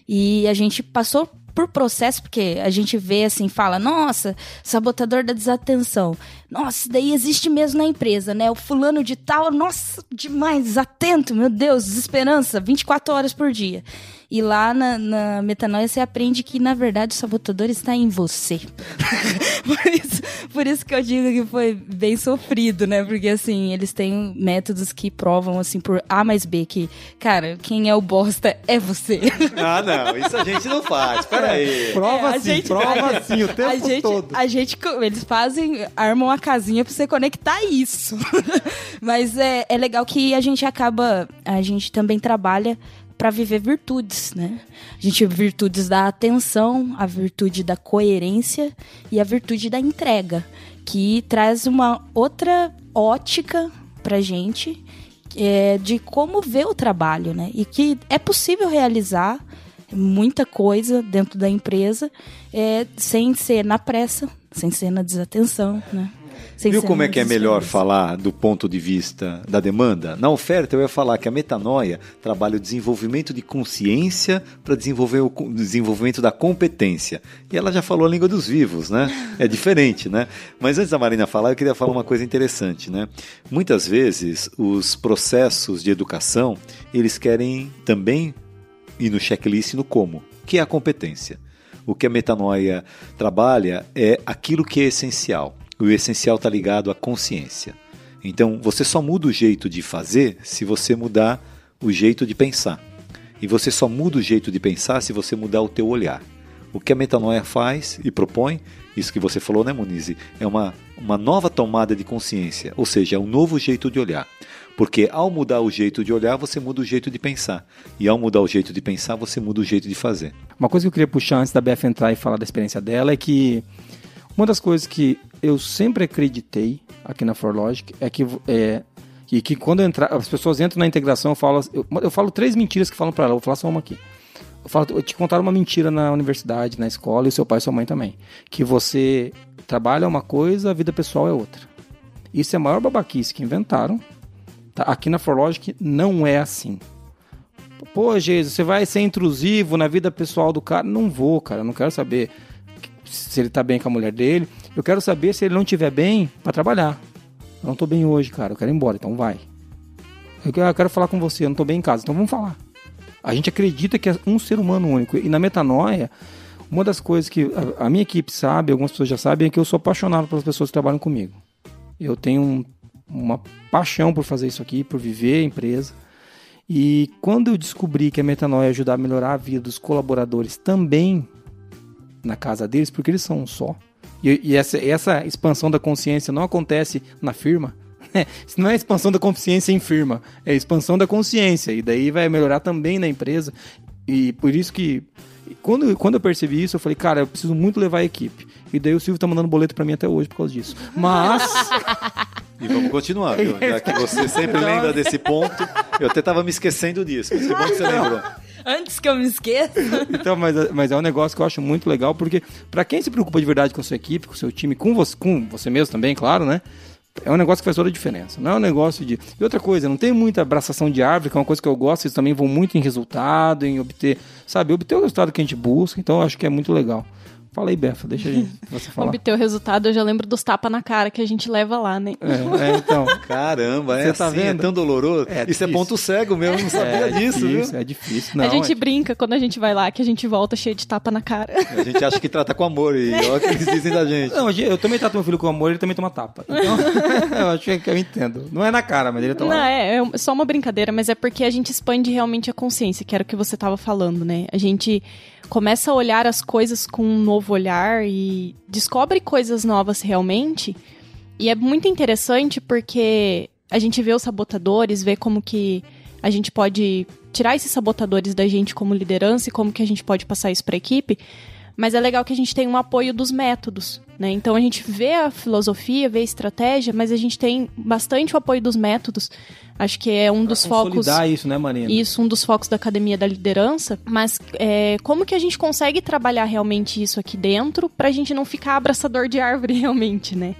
E a gente passou por processo, porque a gente vê assim, fala, nossa, sabotador da desatenção. Nossa, daí existe mesmo na empresa, né? O fulano de tal, nossa, demais, desatento, meu Deus, desesperança, 24 horas por dia. E lá na, na metanoia você aprende que, na verdade, o sabotador está em você. *laughs* por, isso, por isso que eu digo que foi bem sofrido, né? Porque, assim, eles têm métodos que provam, assim, por A mais B, que, cara, quem é o bosta é você. *laughs* Ah, não, isso a gente não faz. Peraí. Prova É, a sim, gente- prova a- *laughs* sim, o tempo a gente, todo. A gente, eles fazem, armam uma casinha pra você conectar isso. Mas é, é legal que a gente acaba, a gente também trabalha para viver virtudes, né? A gente virtudes da atenção, a virtude da coerência e a virtude da entrega, que traz uma outra ótica pra gente é, de como ver o trabalho, né? E que é possível realizar muita coisa dentro da empresa é, sem ser na pressa, sem ser na desatenção, né? Viu como é que é melhor falar do ponto de vista da demanda? Na oferta, eu ia falar que a metanoia trabalha o desenvolvimento de consciência para desenvolver o desenvolvimento da competência. E ela já falou a língua dos vivos, né? É diferente, né? Mas antes da Marina falar, eu queria falar uma coisa interessante, né? Muitas vezes, os processos de educação, eles querem também ir no checklist no como, que é a competência. O que a metanoia trabalha é aquilo que é essencial. O essencial está ligado à consciência. Então, você só muda o jeito de fazer se você mudar o jeito de pensar. E você só muda o jeito de pensar se você mudar o teu olhar. O que a metanoia faz e propõe, isso que você falou, né, Monize, é uma, uma nova tomada de consciência, ou seja, é um novo jeito de olhar. Porque ao mudar o jeito de olhar, você muda o jeito de pensar. E ao mudar o jeito de pensar, você muda o jeito de fazer. Uma coisa que eu queria puxar antes da Beth entrar e falar da experiência dela é que uma das coisas que eu sempre acreditei aqui na ForLogic é que é, e que quando as pessoas entram na integração, eu falo, eu, eu falo três mentiras que falam para ela, vou falar só uma aqui. Eu, falo, eu te contaram uma mentira na universidade, na escola, e seu pai e sua mãe também. Que você trabalha uma coisa, a vida pessoal é outra. Isso é a maior babaquice que inventaram. Tá? Aqui na ForLogic não é assim. Pô, Jesus, você vai ser intrusivo na vida pessoal do cara? Não vou, cara. Não quero saber se ele tá bem com a mulher dele. Eu quero saber se ele não estiver bem para trabalhar. Eu não tô bem hoje, cara. Eu quero ir embora, então vai. Eu quero- eu quero falar com você, eu não tô bem em casa, então vamos falar. A gente acredita que é um ser humano único. E na metanoia, Uma das coisas que a, a minha equipe sabe, algumas pessoas já sabem, é que eu sou apaixonado pelas pessoas que trabalham comigo. Eu tenho um, uma paixão por fazer isso aqui, por viver a empresa. E quando eu descobri que a metanoia ia ajudar a melhorar a vida dos colaboradores também na casa deles, porque eles são um só. E, e essa, essa expansão da consciência não acontece na firma. Isso não é expansão da consciência em firma, é expansão da consciência. E daí vai melhorar também na empresa. E por isso que quando, quando eu percebi isso, eu falei, cara, eu preciso muito levar a equipe. E daí o Silvio tá mandando boleto para mim até hoje por causa disso. Mas. E vamos continuar, viu? *laughs* Já que você sempre lembra desse ponto, eu até tava me esquecendo disso. Mas que bom que você lembrou. Antes que eu me esqueça. *laughs* Então, mas, mas é um negócio que eu acho muito legal, porque para quem se preocupa de verdade com a sua equipe, com o seu time, com você, com você mesmo também, claro, né? É um negócio que faz toda a diferença. Não é um negócio de. E outra coisa, não tem muita abraçação de árvore, que é uma coisa que eu gosto, eles também vão muito em resultado, em obter, sabe, obter o resultado que a gente busca, então eu acho que é muito legal. Fala aí, Befa, deixa aí você *laughs* falar. Obter o resultado, eu já lembro dos tapas na cara que a gente leva lá, né? É, é, então. *laughs* Caramba, é Você tá assim, vendo? é tão doloroso. É Isso é ponto cego mesmo, não sabia É disso, difícil, viu? é difícil. Não, a gente é- brinca quando a gente vai lá, que a gente volta cheio de tapa na cara. A gente acha que trata com amor e *laughs* olha o que eles dizem da gente. Não, eu também trato meu filho com amor, ele também toma tapa. Então, eu acho que eu entendo. Não é na cara, mas ele tá Não, é, é só uma brincadeira, mas é porque a gente expande realmente a consciência, que era o que você estava falando, né? A gente começa a olhar as coisas com um novo olhar e descobre coisas novas realmente. E é muito interessante porque a gente vê os sabotadores, vê como que a gente pode tirar esses sabotadores da gente como liderança e como que a gente pode passar isso para a equipe. Mas é legal que a gente tem um apoio dos métodos, né? Então a gente vê a filosofia, vê a estratégia, mas a gente tem bastante o apoio dos métodos. Acho que é um dos focos. Consolidar isso, né, Marina? Isso, um dos focos da Academia da Liderança. Mas é, como que a gente consegue trabalhar realmente isso aqui dentro pra gente não ficar abraçador de árvore *laughs* realmente, né?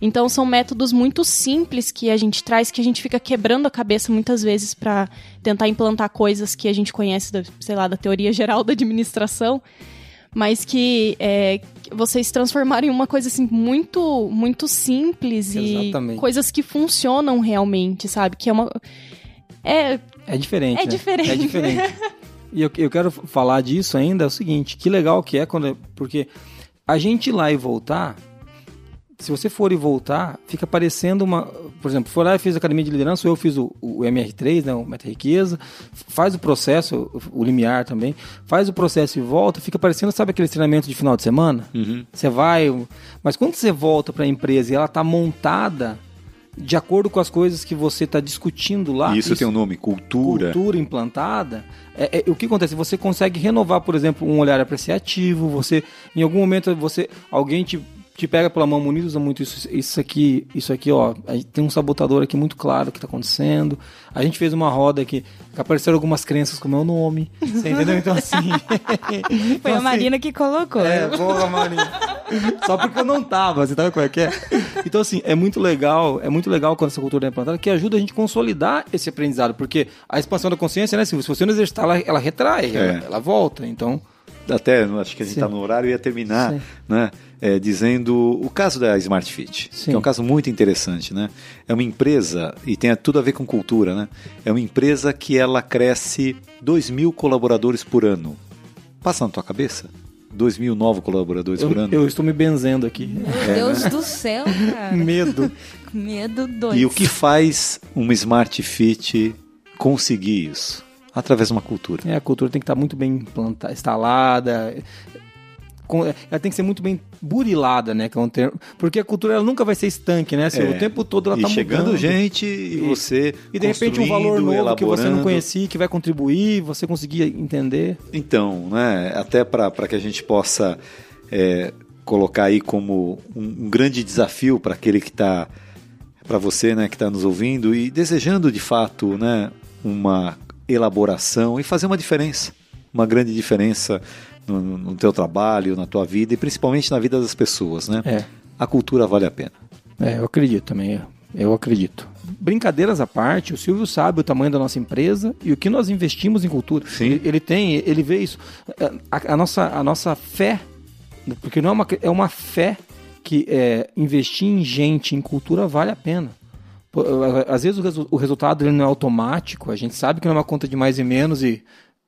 Então são métodos muito simples que a gente traz, que a gente fica quebrando a cabeça muitas vezes pra tentar implantar coisas que a gente conhece, da, sei lá, da teoria geral da administração, mas que é, vocês transformaram em uma coisa assim muito, muito simples Exatamente. e coisas que funcionam realmente, sabe? Que é uma é, É diferente. É né? diferente. É diferente. *laughs* e eu, eu quero falar disso ainda, é o seguinte, que legal que é quando. Porque a gente ir lá e voltar, se você for e voltar, fica parecendo uma. Por exemplo, for lá e fiz a academia de liderança, eu fiz o, o MR3, né, o Meta Riqueza, faz o processo, o, o limiar também, faz o processo e volta, fica parecendo, sabe aquele treinamento de final de semana? Você vai. Mas quando você volta para a empresa e ela está montada de acordo com as coisas que você está discutindo lá. E isso, tem um nome, cultura. cultura implantada, é, é- o que acontece? Você consegue renovar, por exemplo, um olhar apreciativo, você, em algum momento, você, alguém te, te pega pela mão, Muniz usa muito isso, isso aqui, isso aqui, ó, a gente tem um sabotador aqui muito claro que está acontecendo, a gente fez uma roda aqui, que apareceram algumas crenças com o meu nome, você entendeu? Então, assim... *laughs* Foi então, a assim, Marina que colocou. é, porra, Marina. Só porque eu não tava, você tá vendo como é que é? Então, assim, é muito legal, é muito legal quando essa cultura é implantada, que ajuda a gente a consolidar esse aprendizado, porque a expansão da consciência, né, Silvio? Se você não exercitar, ela, ela retrai, É. ela, ela volta, então... Até, acho que a gente Sim. está no horário, eu ia terminar Sim. né, é, dizendo o caso da Smart Fit, Sim. que é um caso muito interessante. Né? É uma empresa, e tem tudo a ver com cultura, né? é uma empresa que ela cresce 2 mil colaboradores por ano. Passa na tua cabeça? 2 mil novos colaboradores Eu, por ano? eu estou me benzendo aqui. Meu Deus do céu, cara. *laughs* Medo. Medo doido. E o que faz uma Smart Fit conseguir isso? Através de uma cultura. É, a cultura tem que estar muito bem implantada, instalada. Ela tem que ser muito bem burilada, né? Que é um termo, porque a cultura ela nunca vai ser estanque, né? Silvio? É. O tempo todo ela e tá chegando mudando. gente e você E de repente um valor novo que você não elaborando. conhecia, que vai contribuir, você conseguir entender. Então, né, até para que a gente possa é, colocar aí como um, um grande desafio para aquele que está, para você, né, que está nos ouvindo e desejando de fato, né, uma elaboração e fazer uma diferença, uma grande diferença no, no- teu trabalho, na tua vida e principalmente na vida das pessoas, né? É. A cultura vale a pena. É, eu acredito também. Eu acredito. Brincadeiras à parte, o Silvio sabe o tamanho da nossa empresa e o que nós investimos em cultura. Sim. Ele, ele tem, ele vê isso. A, a nossa, a nossa fé, porque não é uma, é uma fé que é, investir em gente, em cultura, vale a pena. Às vezes o, resu- o resultado ele não é automático, a gente sabe que não é uma conta de mais e menos e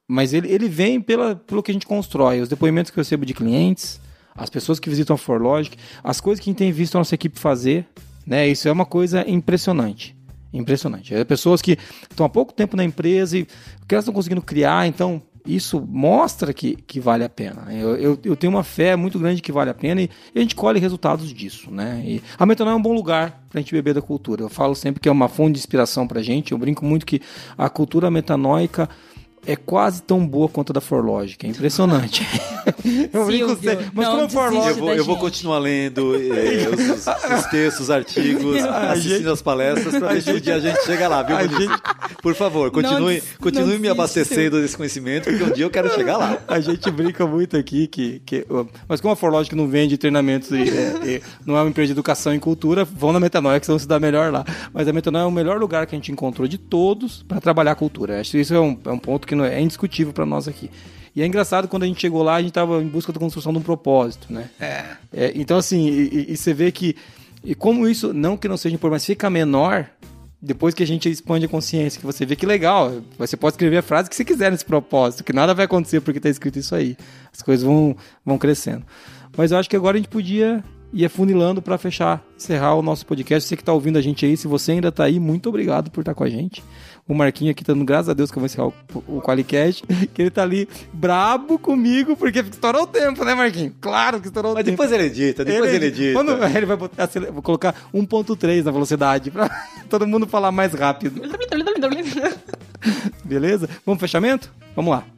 Mas ele, ele vem pela, pelo que a gente constrói, os depoimentos que eu recebo de clientes, as pessoas que visitam a ForLogic, as coisas que a gente tem visto a nossa equipe fazer, né? Isso é uma coisa impressionante. Impressionante. É pessoas que estão há pouco tempo na empresa e que elas estão conseguindo criar, então isso mostra que, que vale a pena. Eu, eu, eu, tenho uma fé muito grande que vale a pena e, e a gente colhe resultados disso. Né? E a Metanoia é um bom lugar para a gente beber da cultura. Eu falo sempre que é uma fonte de inspiração para a gente. Eu brinco muito que a cultura metanoica é quase tão boa quanto a da Forlogic. É impressionante. *laughs* *laughs* eu brinco você, mas como Forlogic... Eu vou, eu vou continuar lendo eh, *laughs* os, os, textos, os artigos, assistindo gente... as palestras para ver se um dia a gente chega lá, viu, gente... Por favor, continue, não, continue não me abastecendo desse conhecimento, porque um dia eu quero chegar lá. A gente brinca muito aqui que... que mas como a Forlogic não vende treinamentos e, é, e não é uma empresa de educação e cultura, vão na Metanoia que vão se dar melhor lá. Mas a Metanoia é o melhor lugar que a gente encontrou de todos para trabalhar a cultura. Acho que isso é um, é um ponto que é indiscutível para nós aqui. E é engraçado quando a gente chegou lá, a gente estava em busca da construção de um propósito, né? É. é então, assim, e, e, você vê que. E como isso, não que não seja importante, mas fica menor depois que a gente expande a consciência, que você vê que legal, você pode escrever a frase que você quiser nesse propósito, que nada vai acontecer porque está escrito isso aí. As coisas vão, vão crescendo. Mas eu acho que agora a gente podia ir afunilando para fechar, encerrar o nosso podcast. Você que está ouvindo a gente aí, se você ainda está aí, muito obrigado por estar com a gente o Marquinho aqui, dando graças a Deus que eu vou encerrar o, o Qualicast, *laughs* que ele tá ali brabo comigo, porque estourou o tempo, né, Marquinho? Claro que estourou Mas o tempo. Mas depois ele edita, depois ele, ele edita. Quando, *laughs* ele vai botar, vou colocar 1.3 na velocidade, pra *laughs* todo mundo falar mais rápido. Beleza? Vamos pro fechamento? Vamos lá.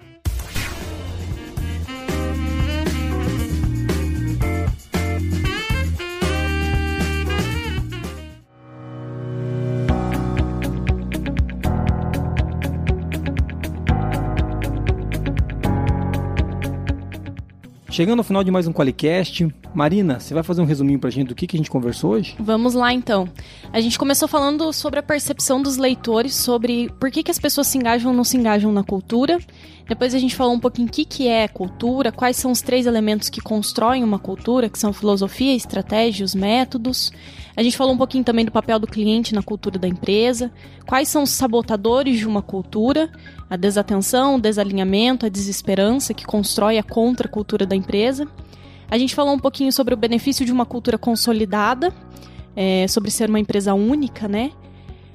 Chegando ao final de mais um Qualicast, Marina, você vai fazer um resuminho pra gente do que, que a gente conversou hoje? Vamos lá então. A gente começou falando sobre a percepção dos leitores, sobre por que, que as pessoas se engajam ou não se engajam na cultura. Depois a gente falou um pouquinho o que, que é cultura, quais são os três elementos que constroem uma cultura, que são filosofia, estratégia, os métodos. A gente falou um pouquinho também do papel do cliente na cultura da empresa, quais são os sabotadores de uma cultura, a desatenção, o desalinhamento, a desesperança que constrói a contracultura da empresa. A gente falou um pouquinho sobre o benefício de uma cultura consolidada, é, sobre ser uma empresa única, né?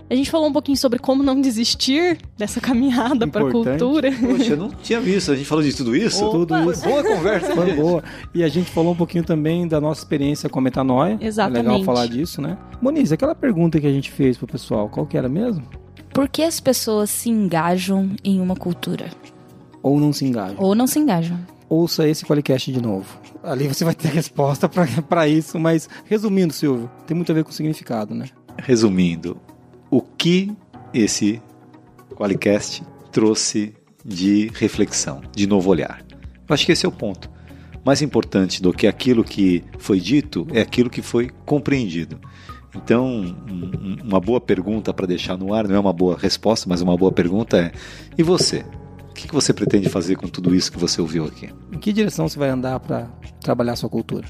A gente falou um pouquinho sobre como não desistir dessa caminhada para a cultura. Poxa, eu não tinha visto. A gente falou de tudo isso? Opa, tudo isso. Foi boa conversa. Foi boa. E a gente falou um pouquinho também da nossa experiência com a metanoia. Exatamente. É legal falar disso, né? Moniz, aquela pergunta que a gente fez pro pessoal, qual que era mesmo? Por que as pessoas se engajam em uma cultura? Ou não se engajam. Ou não se engajam. Ouça esse Qualicast de novo. Ali você vai ter resposta para isso, mas resumindo, Silvio, tem muito a ver com o significado, né? Resumindo, o que esse Qualicast trouxe de reflexão, de novo olhar? Eu acho que esse é o ponto. Mais importante do que aquilo que foi dito é aquilo que foi compreendido. Então, uma boa pergunta para deixar no ar, não é uma boa resposta, mas uma boa pergunta é: e você? O que você pretende fazer com tudo isso que você ouviu aqui? Em que direção você vai andar para trabalhar sua cultura?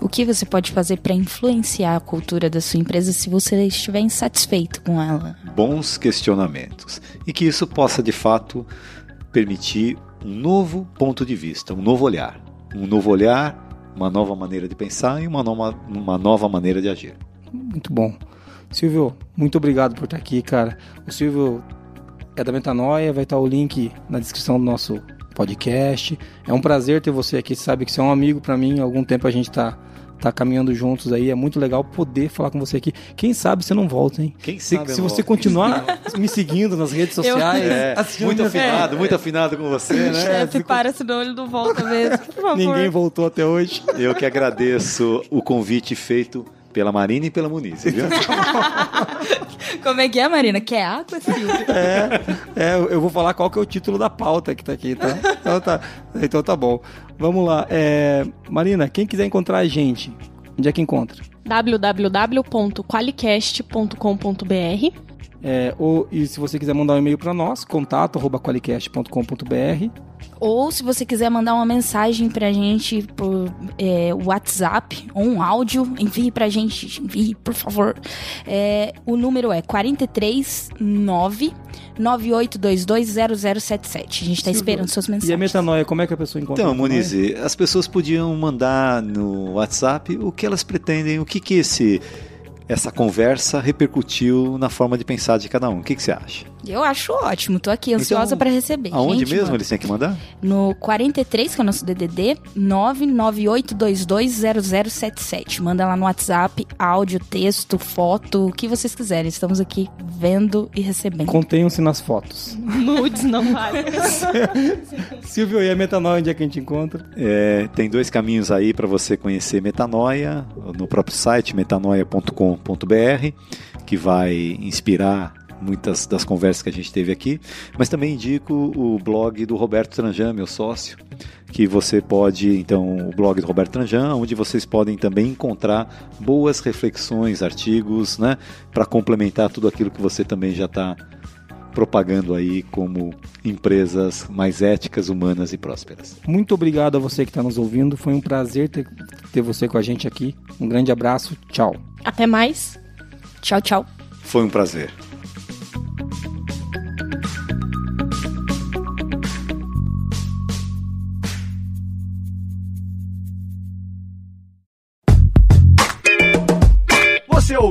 O que você pode fazer para influenciar a cultura da sua empresa se você estiver insatisfeito com ela? Bons questionamentos. E que isso possa, de fato, permitir um novo ponto de vista, um novo olhar. Um novo olhar, uma nova maneira de pensar e uma nova, uma nova maneira de agir. Muito bom. Silvio, muito obrigado por estar aqui, cara. O Silvio é da Metanoia, vai estar o link na descrição do nosso podcast. É um prazer ter você aqui, você sabe que você é um amigo para mim, há algum tempo a gente está tá caminhando juntos aí. É muito legal poder falar com você aqui. Quem sabe você não volta, hein? Quem se, sabe se você continuar me seguindo nas redes sociais. Eu... *laughs* É, muito afinado, é. muito afinado com você, né? Chefe, é, para, senão ele não volta mesmo, por favor. Ninguém voltou até hoje. Eu que agradeço o convite feito pela Marina e pela Muniz, viu? *laughs* Como é que é, Marina? Quer água, Silvio? É, é, eu vou falar qual que é o título da pauta que tá aqui, tá? Então tá, então tá bom. Vamos lá. É, Marina, quem quiser encontrar a gente, onde é que encontra? www.qualicast.com.br É, ou, e se você quiser mandar um e-mail para nós, contato.qualicast.com.br. Ou se você quiser mandar uma mensagem pra gente por é, WhatsApp ou um áudio, envie pra gente, envie, por favor. É, o número é 439 98220077. A gente tá esperando suas mensagens. E a metanoia, como é que a pessoa encontra? Então, a? Monize, as pessoas podiam mandar no WhatsApp o que elas pretendem, o que que esse essa conversa repercutiu na forma de pensar de cada um. O que, que você acha? Eu acho ótimo, tô aqui ansiosa Então, pra receber. Aonde Gente, mesmo manda. eles têm que mandar? No 43, que é o nosso DDD, 998220077. Manda lá no WhatsApp, áudio, texto, foto, o que vocês quiserem. Estamos aqui vendo e recebendo. Contenham-se nas fotos. *laughs* Nudes não vale. *laughs* Silvio, e a metanoia, onde é que a gente encontra? É, tem dois caminhos aí para você conhecer Metanoia, no próprio site metanoia.com.br, que vai inspirar muitas das conversas que a gente teve aqui, mas também indico o blog do Roberto Tranjan, meu sócio, que você pode, então, o blog do Roberto Tranjan, onde vocês podem também encontrar boas reflexões, artigos, né, para complementar tudo aquilo que você também já está propagando aí como empresas mais éticas, humanas e prósperas. Muito obrigado a você que está nos ouvindo. Foi um prazer ter, ter você com a gente aqui. Um grande abraço. Tchau. Até mais. Tchau, tchau. Foi um prazer.